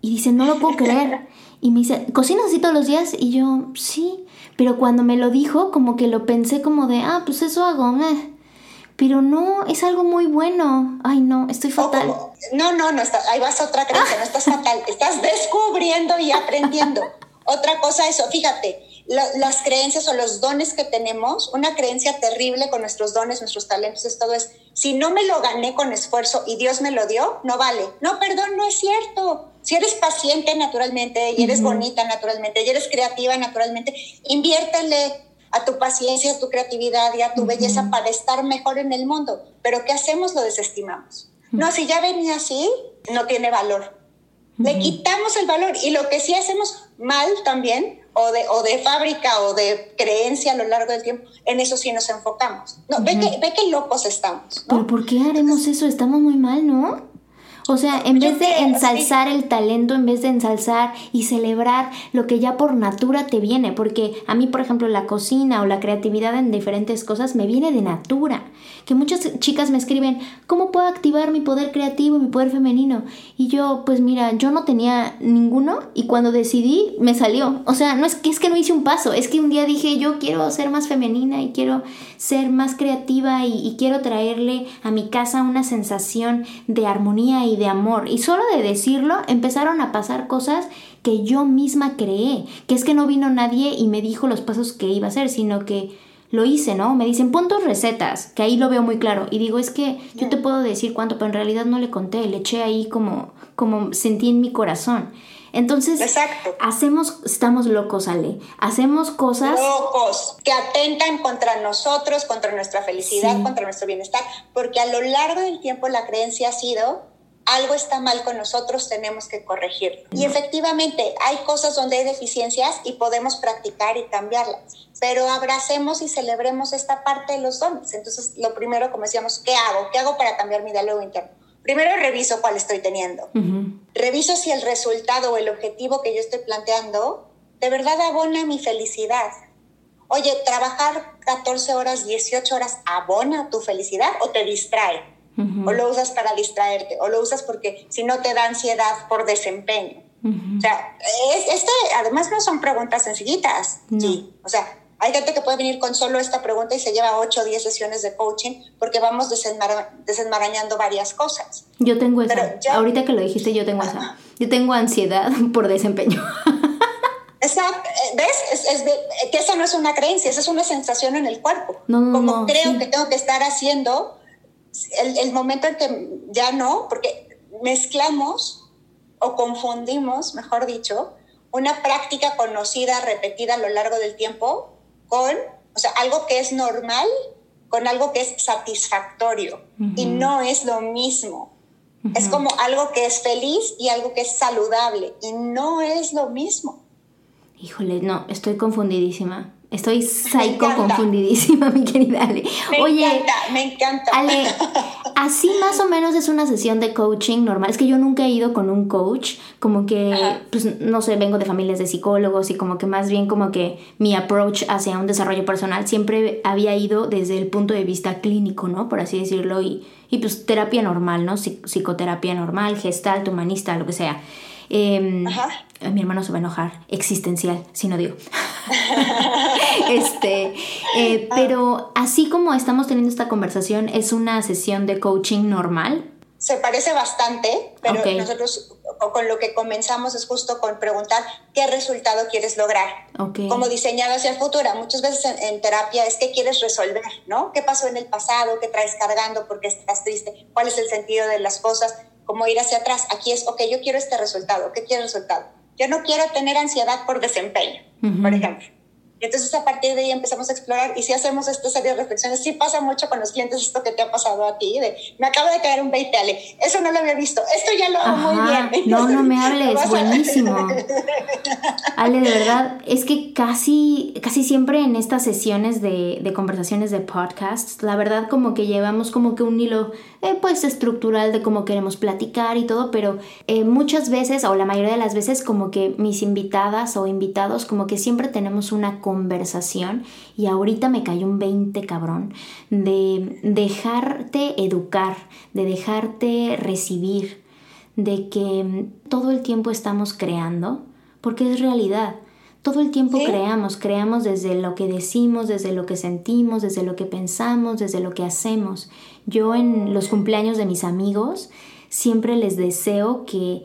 Y dice, no lo puedo creer. *laughs* Y me dice, ¿cocinas así todos los días? Y yo, sí. Pero cuando me lo dijo, como que lo pensé como de, ah, pues eso hago, eh. Pero no, es algo muy bueno. Ay, no, estoy fatal. no, no, no, está, ahí vas a otra creencia, no estás fatal. Estás descubriendo y aprendiendo. *laughs* Otra cosa eso, fíjate, las creencias o los dones que tenemos, una creencia terrible con nuestros dones, nuestros talentos, es todo es, si no me lo gané con esfuerzo y Dios me lo dio, no vale. No, perdón, no es cierto. Si eres paciente naturalmente y eres bonita naturalmente y eres creativa naturalmente, inviértele a tu paciencia, a tu creatividad y a tu belleza para estar mejor en el mundo. Pero ¿qué hacemos? Lo desestimamos. No, si ya venía así, no tiene valor. Le quitamos el valor y lo que sí hacemos mal también, o de, o de fábrica o de creencia a lo largo del tiempo, en eso sí nos enfocamos. No, ve, que, ve que locos estamos. ¿Pero por qué haremos eso? Estamos muy mal, ¿no? O sea, en vez de ensalzar el talento, en vez de ensalzar y celebrar lo que ya por natura te viene, porque a mí, por ejemplo, la cocina o la creatividad en diferentes cosas me viene de natura. Que muchas chicas me escriben, ¿cómo puedo activar mi poder creativo, mi poder femenino? Y yo, pues mira, yo no tenía ninguno y cuando decidí me salió. O sea, no es que es que no hice un paso, es que un día dije, yo quiero ser más femenina y quiero ser más creativa y, y quiero traerle a mi casa una sensación de armonía y de amor. Y solo de decirlo empezaron a pasar cosas que yo misma creé, que es que no vino nadie y me dijo los pasos que iba a hacer, sino que lo hice, ¿no? Me dicen, pon tus recetas, que ahí lo veo muy claro. Y digo, es que yo te puedo decir cuánto, pero en realidad no le conté, le eché ahí como, como sentí en mi corazón. Entonces, hacemos, estamos locos, Ale. Hacemos cosas. Locos, que atentan contra nosotros, contra nuestra felicidad, contra nuestro bienestar, porque a lo largo del tiempo la creencia ha sido algo está mal con nosotros, tenemos que corregirlo. Y efectivamente, hay cosas donde hay deficiencias y podemos practicar y cambiarlas, pero abracemos y celebremos esta parte de los dones. Entonces, lo primero, como decíamos, ¿qué hago? ¿Qué hago para cambiar mi diálogo interno? Primero reviso cuál estoy teniendo. Reviso si el resultado o el objetivo que yo estoy planteando de verdad abona mi felicidad. Oye, trabajar 14 horas, 18 horas abona tu felicidad o te distrae o lo usas para distraerte, o lo usas porque si no te da ansiedad por desempeño. O sea, este, además no son preguntas sencillitas, sí. O sea, hay gente que puede venir con solo esta pregunta y se lleva 8 o 10 sesiones de coaching porque vamos desenmarañando varias cosas. Yo tengo esa. Ahorita que lo dijiste, yo tengo esa. Yo tengo ansiedad *laughs* por desempeño. Exacto. ¿Ves? Es, que esa no es una creencia, esa es una sensación en el cuerpo. Como creo que tengo que estar haciendo el, momento en que ya no, porque mezclamos o confundimos, mejor dicho, una práctica conocida, repetida a lo largo del tiempo, con, o sea, algo que es normal con algo que es satisfactorio. Y no es lo mismo. Es como algo que es feliz y algo que es saludable. Y no es lo mismo. Híjole, no, estoy confundidísima. Estoy psycho confundidísima, *laughs* mi querida Ale. Me encanta, me encanta. Ale, *laughs* así más o menos es una sesión de coaching normal. Es que yo nunca he ido con un coach, como que, pues no sé, vengo de familias de psicólogos y como que más bien como que mi approach hacia un desarrollo personal siempre había ido desde el punto de vista clínico, ¿no? Por así decirlo, y, y pues terapia normal, ¿no? Psicoterapia normal, gestalt, humanista, lo que sea. Eh, mi hermano se va a enojar, existencial, si no digo. *laughs* *laughs* este, eh, pero así como estamos teniendo esta conversación, ¿es una sesión de coaching normal? Se parece bastante, pero nosotros con lo que comenzamos es justo con preguntar qué resultado quieres lograr. Como diseñado hacia el futuro. Muchas veces en, en, terapia es qué quieres resolver, ¿no? ¿Qué pasó en el pasado? ¿Qué traes cargando? ¿Por qué estás triste? ¿Cuál es el sentido de las cosas? como ir hacia atrás. Aquí es, ok, yo quiero este resultado. ¿Qué quiero resultado? Yo no quiero tener ansiedad por desempeño, por ejemplo. Y entonces a partir de ahí empezamos a explorar y si hacemos esta serie de reflexiones, sí pasa mucho con los clientes esto que te ha pasado a ti, de me acaba de caer un 20, Ale, eso no lo había visto, esto ya lo hago muy bien. *laughs* No, no me *laughs* hables, buenísimo. *laughs* Ale, de verdad, es que casi, casi siempre en estas sesiones de, de conversaciones de podcast, la verdad como que llevamos como que un hilo eh, pues estructural de cómo queremos platicar y todo, pero eh, muchas veces o la mayoría de las veces como que mis invitadas o invitados como que siempre tenemos una conversación y ahorita me cayó un 20 cabrón de dejarte educar, de dejarte recibir, de que mm, todo el tiempo estamos creando, porque es realidad. Todo el tiempo creamos, creamos desde lo que decimos, desde lo que sentimos, desde lo que pensamos, desde lo que hacemos. Yo en los cumpleaños de mis amigos siempre les deseo que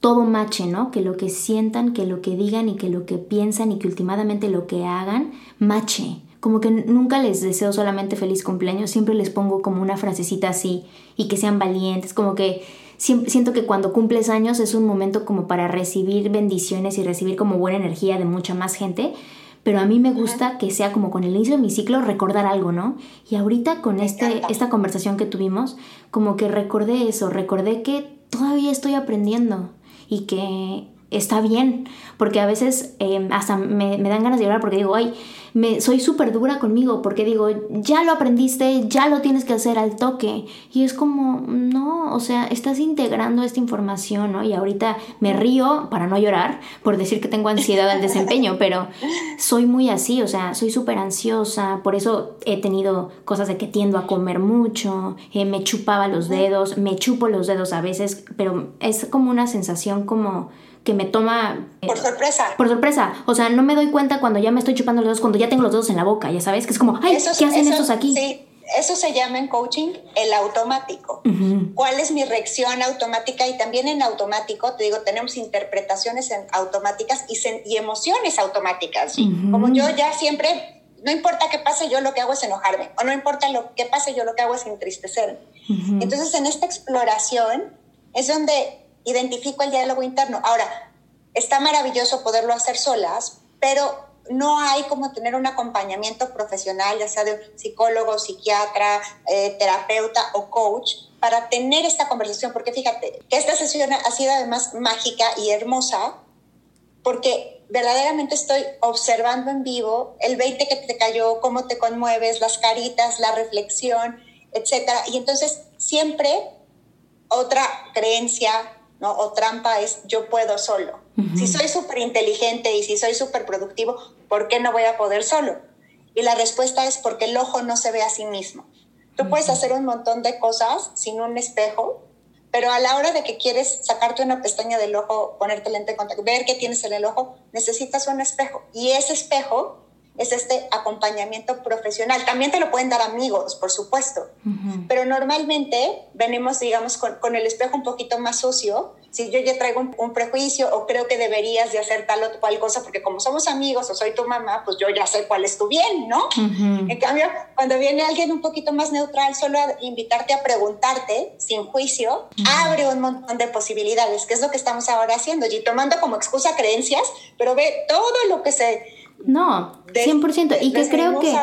todo mache, ¿no? Que lo que sientan, que lo que digan y que lo que piensan y que últimamente lo que hagan mache. Como que nunca les deseo solamente feliz cumpleaños, siempre les pongo como una frasecita así y que sean valientes, como que siento que cuando cumples años es un momento como para recibir bendiciones y recibir como buena energía de mucha más gente, pero a mí me gusta que sea como con el inicio de mi ciclo recordar algo, ¿no? Y ahorita con este, esta conversación que tuvimos, como que recordé eso, recordé que todavía estoy aprendiendo y que está bien, porque a veces em, hasta me, dan ganas de llorar porque digo, ay, me, soy súper dura conmigo porque digo, ya lo aprendiste, ya lo tienes que hacer al toque. Y es como, no, o sea, estás integrando esta información, ¿no? Y ahorita me río para no llorar por decir que tengo ansiedad al desempeño, *laughs* pero soy muy así, o sea, soy súper ansiosa, por eso he tenido cosas de que tiendo a comer mucho, eh, me chupaba los dedos, me chupo los dedos a veces, pero es como una sensación como que me toma... Eh, por sorpresa. Por sorpresa. O sea, no me doy cuenta cuando ya me estoy chupando los dedos, cuando ya tengo los dedos en la boca, ya sabes, que es como, ay, ¿qué hacen estos aquí? Sí, eso se llama en coaching el automático. ¿Cuál es mi reacción automática? Y también en automático, te digo, tenemos interpretaciones en automáticas y, y emociones automáticas. Como yo ya siempre, no importa qué pase, yo lo que hago es enojarme. O no importa lo que pase, yo lo que hago es entristecer. Entonces, en esta exploración es donde identifico el diálogo interno. Ahora, está maravilloso poderlo hacer solas, pero no hay como tener un acompañamiento profesional, ya sea de psicólogo, psiquiatra, eh, terapeuta o coach, para tener esta conversación, porque fíjate que esta sesión ha sido además mágica y hermosa, porque verdaderamente estoy observando en vivo el 20 que te cayó, cómo te conmueves, las caritas, la reflexión, etcétera. Y entonces siempre otra creencia, o trampa es yo puedo solo. Si soy súper inteligente y si soy súper productivo, ¿por qué no voy a poder solo? Y la respuesta es porque el ojo no se ve a sí mismo. Tú puedes hacer un montón de cosas sin un espejo, pero a la hora de que quieres sacarte una pestaña del ojo, ponerte lente de contacto, ver qué tienes en el ojo, necesitas un espejo. Y ese espejo es este acompañamiento profesional. También te lo pueden dar amigos, por supuesto, pero normalmente venimos, digamos, con, con, el espejo un poquito más sucio. Si yo ya traigo un, prejuicio o creo que deberías de hacer tal o cual cosa, porque como somos amigos o soy tu mamá, pues yo ya sé cuál es tu bien, ¿no? En cambio, cuando viene alguien un poquito más neutral, solo a invitarte a preguntarte sin juicio, abre un montón de posibilidades, que es lo que estamos ahora haciendo, y tomando como excusa creencias, pero ve todo lo que se no, 100%. y que creo que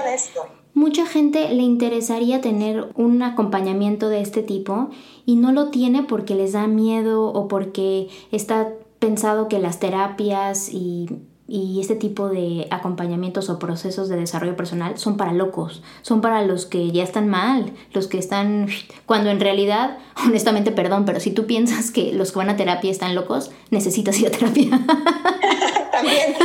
mucha gente le interesaría tener un acompañamiento de este tipo y no lo tiene porque les da miedo o porque está pensado que las terapias y y este tipo de acompañamientos o procesos de desarrollo personal son para locos, son para los que ya están mal, los que están, cuando en realidad, *laughs* honestamente, perdón, pero si tú piensas que los que van a terapia están locos, necesitas ir a terapia. *laughs* También,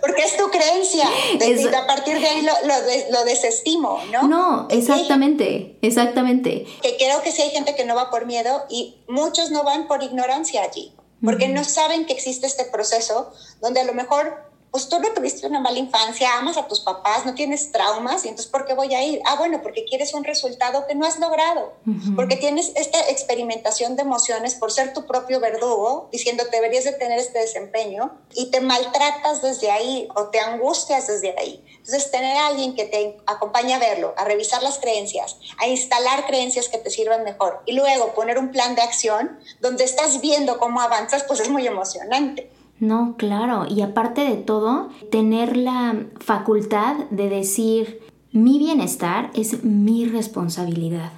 porque es tu creencia, a partir de ahí lo, desestimo, ¿no? No, exactamente, exactamente. Que creo que sí hay gente que no va por miedo y muchos no van por ignorancia allí porque no saben que existe este proceso donde a lo mejor pues tú no tuviste una mala infancia, amas a tus papás, no tienes traumas, y entonces ¿por qué voy a ir? Ah, bueno, porque quieres un resultado que no has logrado, porque tienes esta experimentación de emociones por ser tu propio verdugo, diciendo deberías de tener este desempeño, y te maltratas desde ahí o te angustias desde ahí. Entonces, tener a alguien que te acompañe a verlo, a revisar las creencias, a instalar creencias que te sirvan mejor, y luego poner un plan de acción donde estás viendo cómo avanzas, pues es muy emocionante. No, claro. Y aparte de todo, tener la facultad de decir, mi bienestar es mi responsabilidad.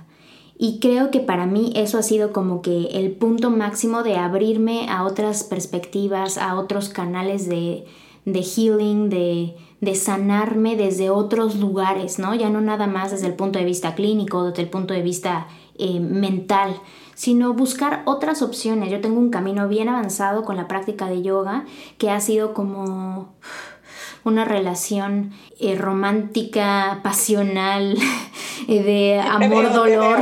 Y creo que para mí eso ha sido como que el punto máximo de abrirme a otras perspectivas, a otros canales de, healing, de, de sanarme desde otros lugares, ¿no? Ya no nada más desde el punto de vista clínico, desde el punto de vista eh, mental, sino buscar otras opciones. Yo tengo un camino bien avanzado con la práctica de yoga que ha sido como una relación eh, romántica, pasional, *laughs* eh, de *laughs* amor-dolor.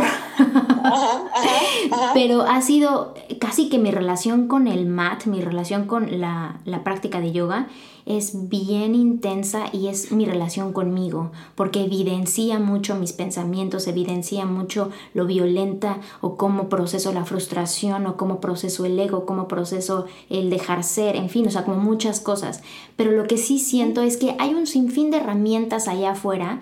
Pero ha sido casi que mi relación con el mat, mi relación con la, la práctica de yoga, es bien intensa y es mi relación conmigo, porque evidencia mucho mis pensamientos, evidencia mucho lo violenta o cómo proceso la frustración o cómo proceso el ego, cómo proceso el dejar ser, en fin, o sea, como muchas cosas. Pero lo que sí siento es que hay un sinfín de herramientas allá afuera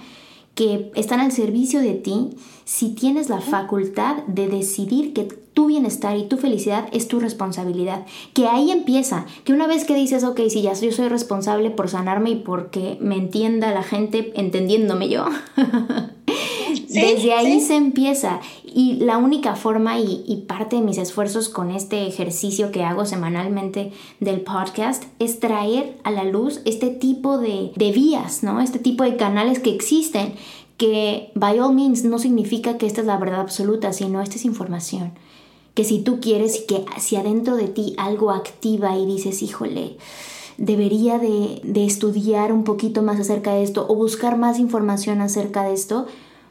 que están al servicio de ti si tienes la facultad de decidir que tu bienestar y tu felicidad es tu responsabilidad. Que ahí empieza, que una vez que dices, ok, si ya yo soy responsable por sanarme y porque me entienda la gente entendiéndome yo, *laughs* desde ahí se empieza. Y la única forma y, parte de mis esfuerzos con este ejercicio que hago semanalmente del podcast es traer a la luz este tipo de, de vías, ¿no? Este tipo de canales que existen, que by all means no significa que esta es la verdad absoluta, sino esta es información. Que si tú quieres y que si adentro de ti algo activa y dices, híjole, debería de, de estudiar un poquito más acerca de esto o buscar más información acerca de esto,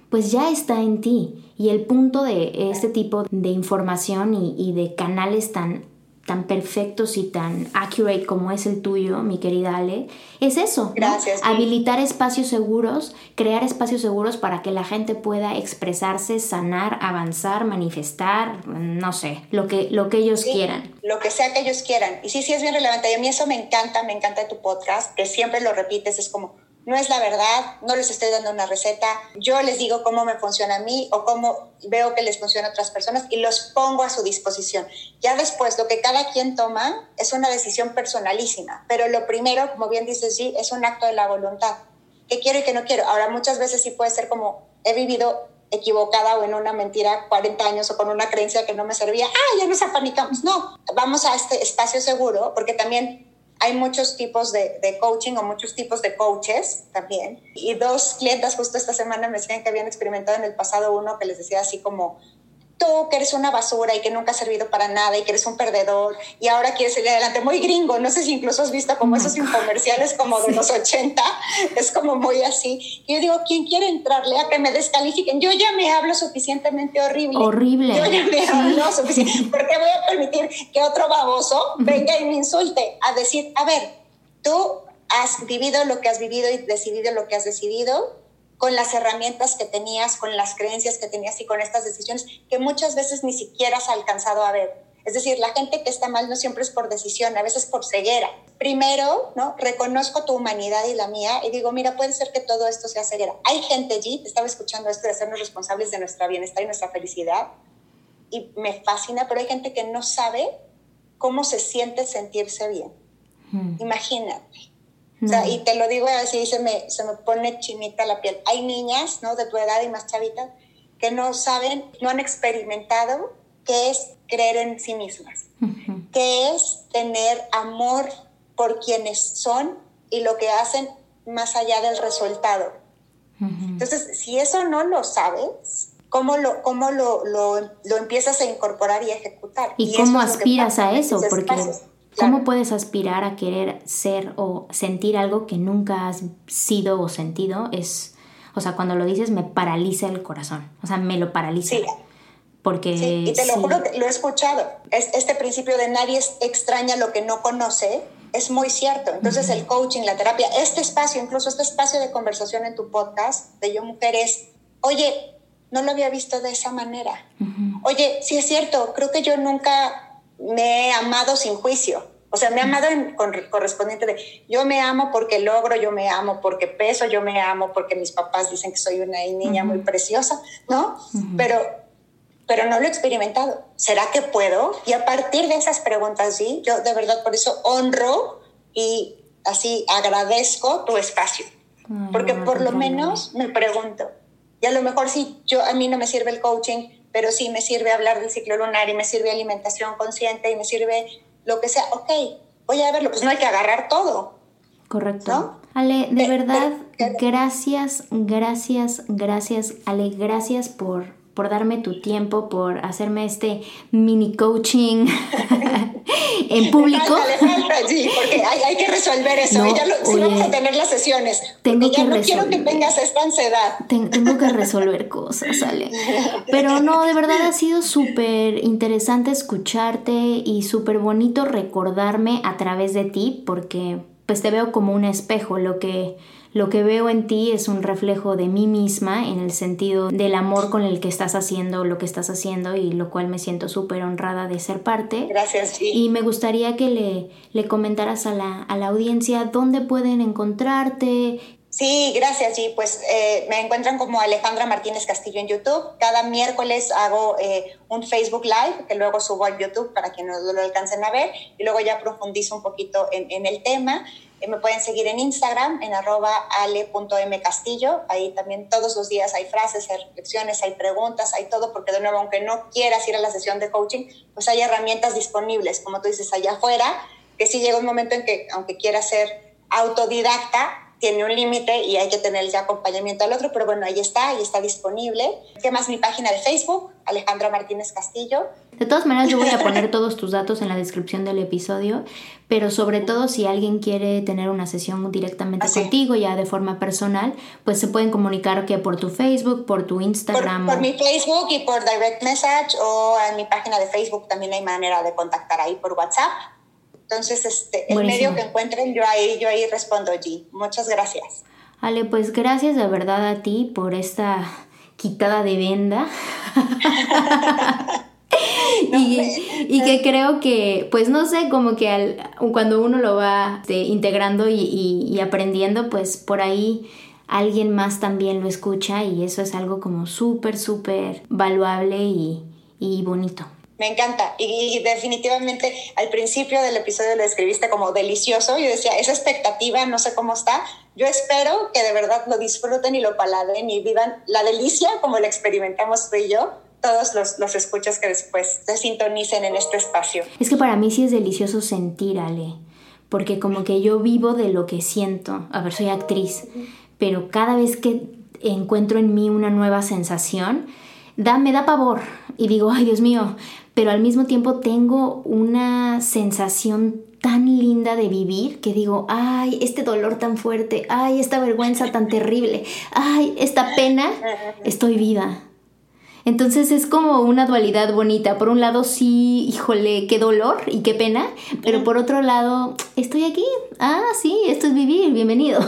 pues ya está en ti. Y el punto de este tipo de información y, de canales tan, tan perfectos y tan accurate como es el tuyo, mi querida Ale, es eso. Gracias. Habilitar espacios seguros, crear espacios seguros para que la gente pueda expresarse, sanar, avanzar, manifestar, no sé, lo que, lo que ellos quieran. Lo que sea que ellos quieran. Y sí, sí es bien relevante. Y a mí eso me encanta, me encanta de tu podcast, que siempre lo repites, es como no es la verdad, no les estoy dando una receta, yo les digo cómo me funciona a mí o cómo veo que les funciona a otras personas y los pongo a su disposición. Ya después, lo que cada quien toma es una decisión personalísima, pero lo primero, como bien dices, sí, es un acto de la voluntad. ¿Qué quiero y qué no quiero? Ahora, muchas veces sí puede ser como, he vivido equivocada o en una mentira 40 años o con una creencia que no me servía, ah, ya nos apanicamos. No, vamos a este espacio seguro porque también hay muchos tipos de, coaching o muchos tipos de coaches también. Y dos clientas justo esta semana me decían que habían experimentado en el pasado uno que les decía así como, tú que eres una basura y que nunca has servido para nada y que eres un perdedor y ahora quieres salir adelante, muy gringo, no sé si incluso has visto como esos infomerciales como de los 80, es como muy así. Y yo digo, ¿quién quiere entrarle a que me descalifiquen? Yo ya me hablo suficientemente horrible. Horrible. Yo ya me hablo suficiente. *laughs* ¿Por qué voy a permitir que otro baboso venga y me insulte a decir, a ver, tú has vivido lo que has vivido y decidido lo que has decidido? Con las herramientas que tenías, con las creencias que tenías y con estas decisiones que muchas veces ni siquiera has alcanzado a ver. Es decir, la gente que está mal no siempre es por decisión, a veces por ceguera. Primero, ¿no? Reconozco tu humanidad y la mía y digo, mira, puede ser que todo esto sea ceguera. Hay gente allí, te estaba escuchando esto de hacernos responsables de nuestra bienestar y nuestra felicidad y me fascina, pero hay gente que no sabe cómo se siente sentirse bien. Hmm. Imagínate y te lo digo así, se me, se me pone chinita la piel. Hay niñas, ¿no? De tu edad y más chavitas, que no saben, no han experimentado qué es creer en sí mismas, qué es tener amor por quienes son y lo que hacen más allá del resultado. Entonces, si eso no lo sabes, ¿cómo lo, cómo lo, lo, lo empiezas a incorporar y ejecutar? ¿Y, cómo aspiras a eso? Porque ¿Cómo puedes aspirar a querer ser o sentir algo que nunca has sido o sentido? Es, o sea, cuando lo dices me paraliza el corazón, o sea, me lo paraliza. Sí. Porque, sí, y te lo juro que lo he escuchado. Este principio de nadie extraña lo que no conoce es muy cierto. Entonces el coaching, la terapia, este espacio, incluso este espacio de conversación en tu podcast de Yo Mujer es, oye, no lo había visto de esa manera. Oye, sí es cierto, creo que yo nunca me he amado sin juicio. O sea, me he amado en, con, correspondiente de yo me amo porque logro, yo me amo porque peso, yo me amo porque mis papás dicen que soy una niña muy preciosa, ¿no? Pero pero no lo he experimentado. ¿Será que puedo? Y a partir de esas preguntas, sí, yo de verdad por eso honro y así agradezco tu espacio. porque por lo menos me pregunto, y a lo mejor si yo a mí no me sirve el coaching, pero sí me sirve hablar del ciclo lunar y me sirve alimentación consciente y me sirve lo que sea, ok, voy a verlo, pues no hay que agarrar todo. Correcto. Ale, de verdad, gracias, gracias, gracias, Ale, gracias por por darme tu tiempo, por hacerme este mini coaching *laughs* en público. *laughs* sí, porque hay, que resolver eso. ya sí vamos a tener las sesiones. Tengo que no quiero que tengas esta ansiedad. tengo que resolver cosas, Ale. *laughs* Pero no, de verdad ha sido súper interesante escucharte y súper bonito recordarme a través de ti, porque pues te veo como un espejo, lo que lo que veo en ti es un reflejo de mí misma en el sentido del amor con el que estás haciendo lo que estás haciendo y lo cual me siento súper honrada de ser parte. Gracias. Y me gustaría que le, le comentaras a la, a la audiencia dónde pueden encontrarte, Sí, gracias, y Pues eh, me encuentran como Alejandra Martínez Castillo en YouTube. Cada miércoles hago eh, un Facebook Live que luego subo al YouTube para que no lo alcancen a ver y luego ya profundizo un poquito en, en el tema. Eh, me pueden seguir en Instagram en arroba ale.mcastillo. Ahí también todos los días hay frases, hay reflexiones, hay preguntas, hay todo, porque de nuevo, aunque no quieras ir a la sesión de coaching, pues hay herramientas disponibles, como tú dices, allá afuera, que sí llega un momento en que, aunque quieras ser autodidacta, tiene un límite y hay que tener el acompañamiento al otro, pero bueno, ahí está, ahí está disponible. ¿Qué más? Mi página de Facebook, Alejandra Martínez Castillo. De todas maneras, yo voy a poner todos tus datos en la descripción del episodio, pero sobre todo si alguien quiere tener una sesión directamente contigo, ya de forma personal, pues se pueden comunicar que por tu Facebook, por tu Instagram. Por, por mi Facebook y por direct message o en mi página de Facebook también hay manera de contactar ahí por WhatsApp entonces, este, el medio que encuentren, yo ahí, yo ahí respondo, G. Muchas gracias. Ale, pues gracias de verdad a ti por esta quitada de venda. *laughs* y, que creo que, pues no sé, como que al, cuando uno lo va este, integrando y, y, aprendiendo, pues por ahí alguien más también lo escucha y eso es algo como súper, súper valuable y, y bonito. Me encanta. Y, definitivamente al principio del episodio lo escribiste como delicioso. Yo decía, esa expectativa, no sé cómo está. Yo espero que de verdad lo disfruten y lo paladen y vivan la delicia como la experimentamos tú y yo. Todos los, los escuchas que después se sintonicen en este espacio. Es que para mí sí es delicioso sentir, Ale. Porque como que yo vivo de lo que siento. A ver, soy actriz. Pero cada vez que encuentro en mí una nueva sensación, da, me da pavor. Y digo, ay Dios mío, pero al mismo tiempo tengo una sensación tan linda de vivir que digo, ay, este dolor tan fuerte, ay, esta vergüenza tan terrible, ay, esta pena, estoy viva. Entonces es como una dualidad bonita. Por un lado, sí, híjole, qué dolor y qué pena, pero por otro lado, estoy aquí. Ah, sí, esto es vivir, bienvenido.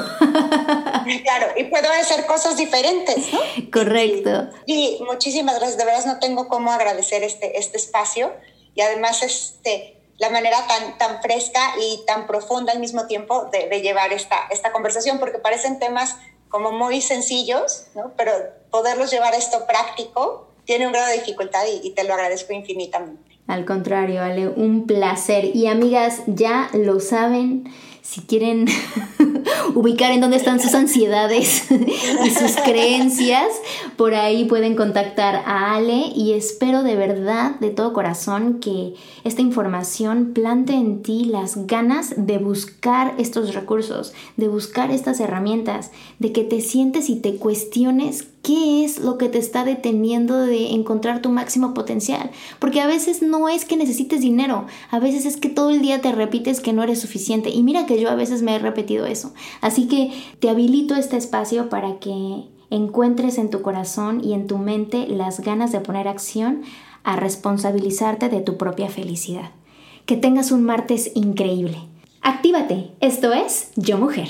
Claro, y puedo hacer cosas diferentes, ¿no? Correcto. Y, muchísimas gracias. De verdad no tengo cómo agradecer este, este espacio y además este, la manera tan, tan fresca y tan profunda al mismo tiempo de, de llevar esta, esta conversación, porque parecen temas como muy sencillos, ¿no? pero poderlos llevar a esto práctico tiene un grado de dificultad y, te lo agradezco infinitamente. Al contrario, Ale, un placer. Y amigas, ya lo saben, si quieren *laughs* ubicar en dónde están sus ansiedades *laughs* y sus creencias, por ahí pueden contactar a Ale y espero de verdad, de todo corazón, que esta información plante en ti las ganas de buscar estos recursos, de buscar estas herramientas, de que te sientes y te cuestiones ¿Qué es lo que te está deteniendo de encontrar tu máximo potencial? Porque a veces no es que necesites dinero, a veces es que todo el día te repites que no eres suficiente. Y mira que yo a veces me he repetido eso. Así que te habilito este espacio para que encuentres en tu corazón y en tu mente las ganas de poner acción a responsabilizarte de tu propia felicidad. Que tengas un martes increíble. Actívate. Esto es Yo Mujer.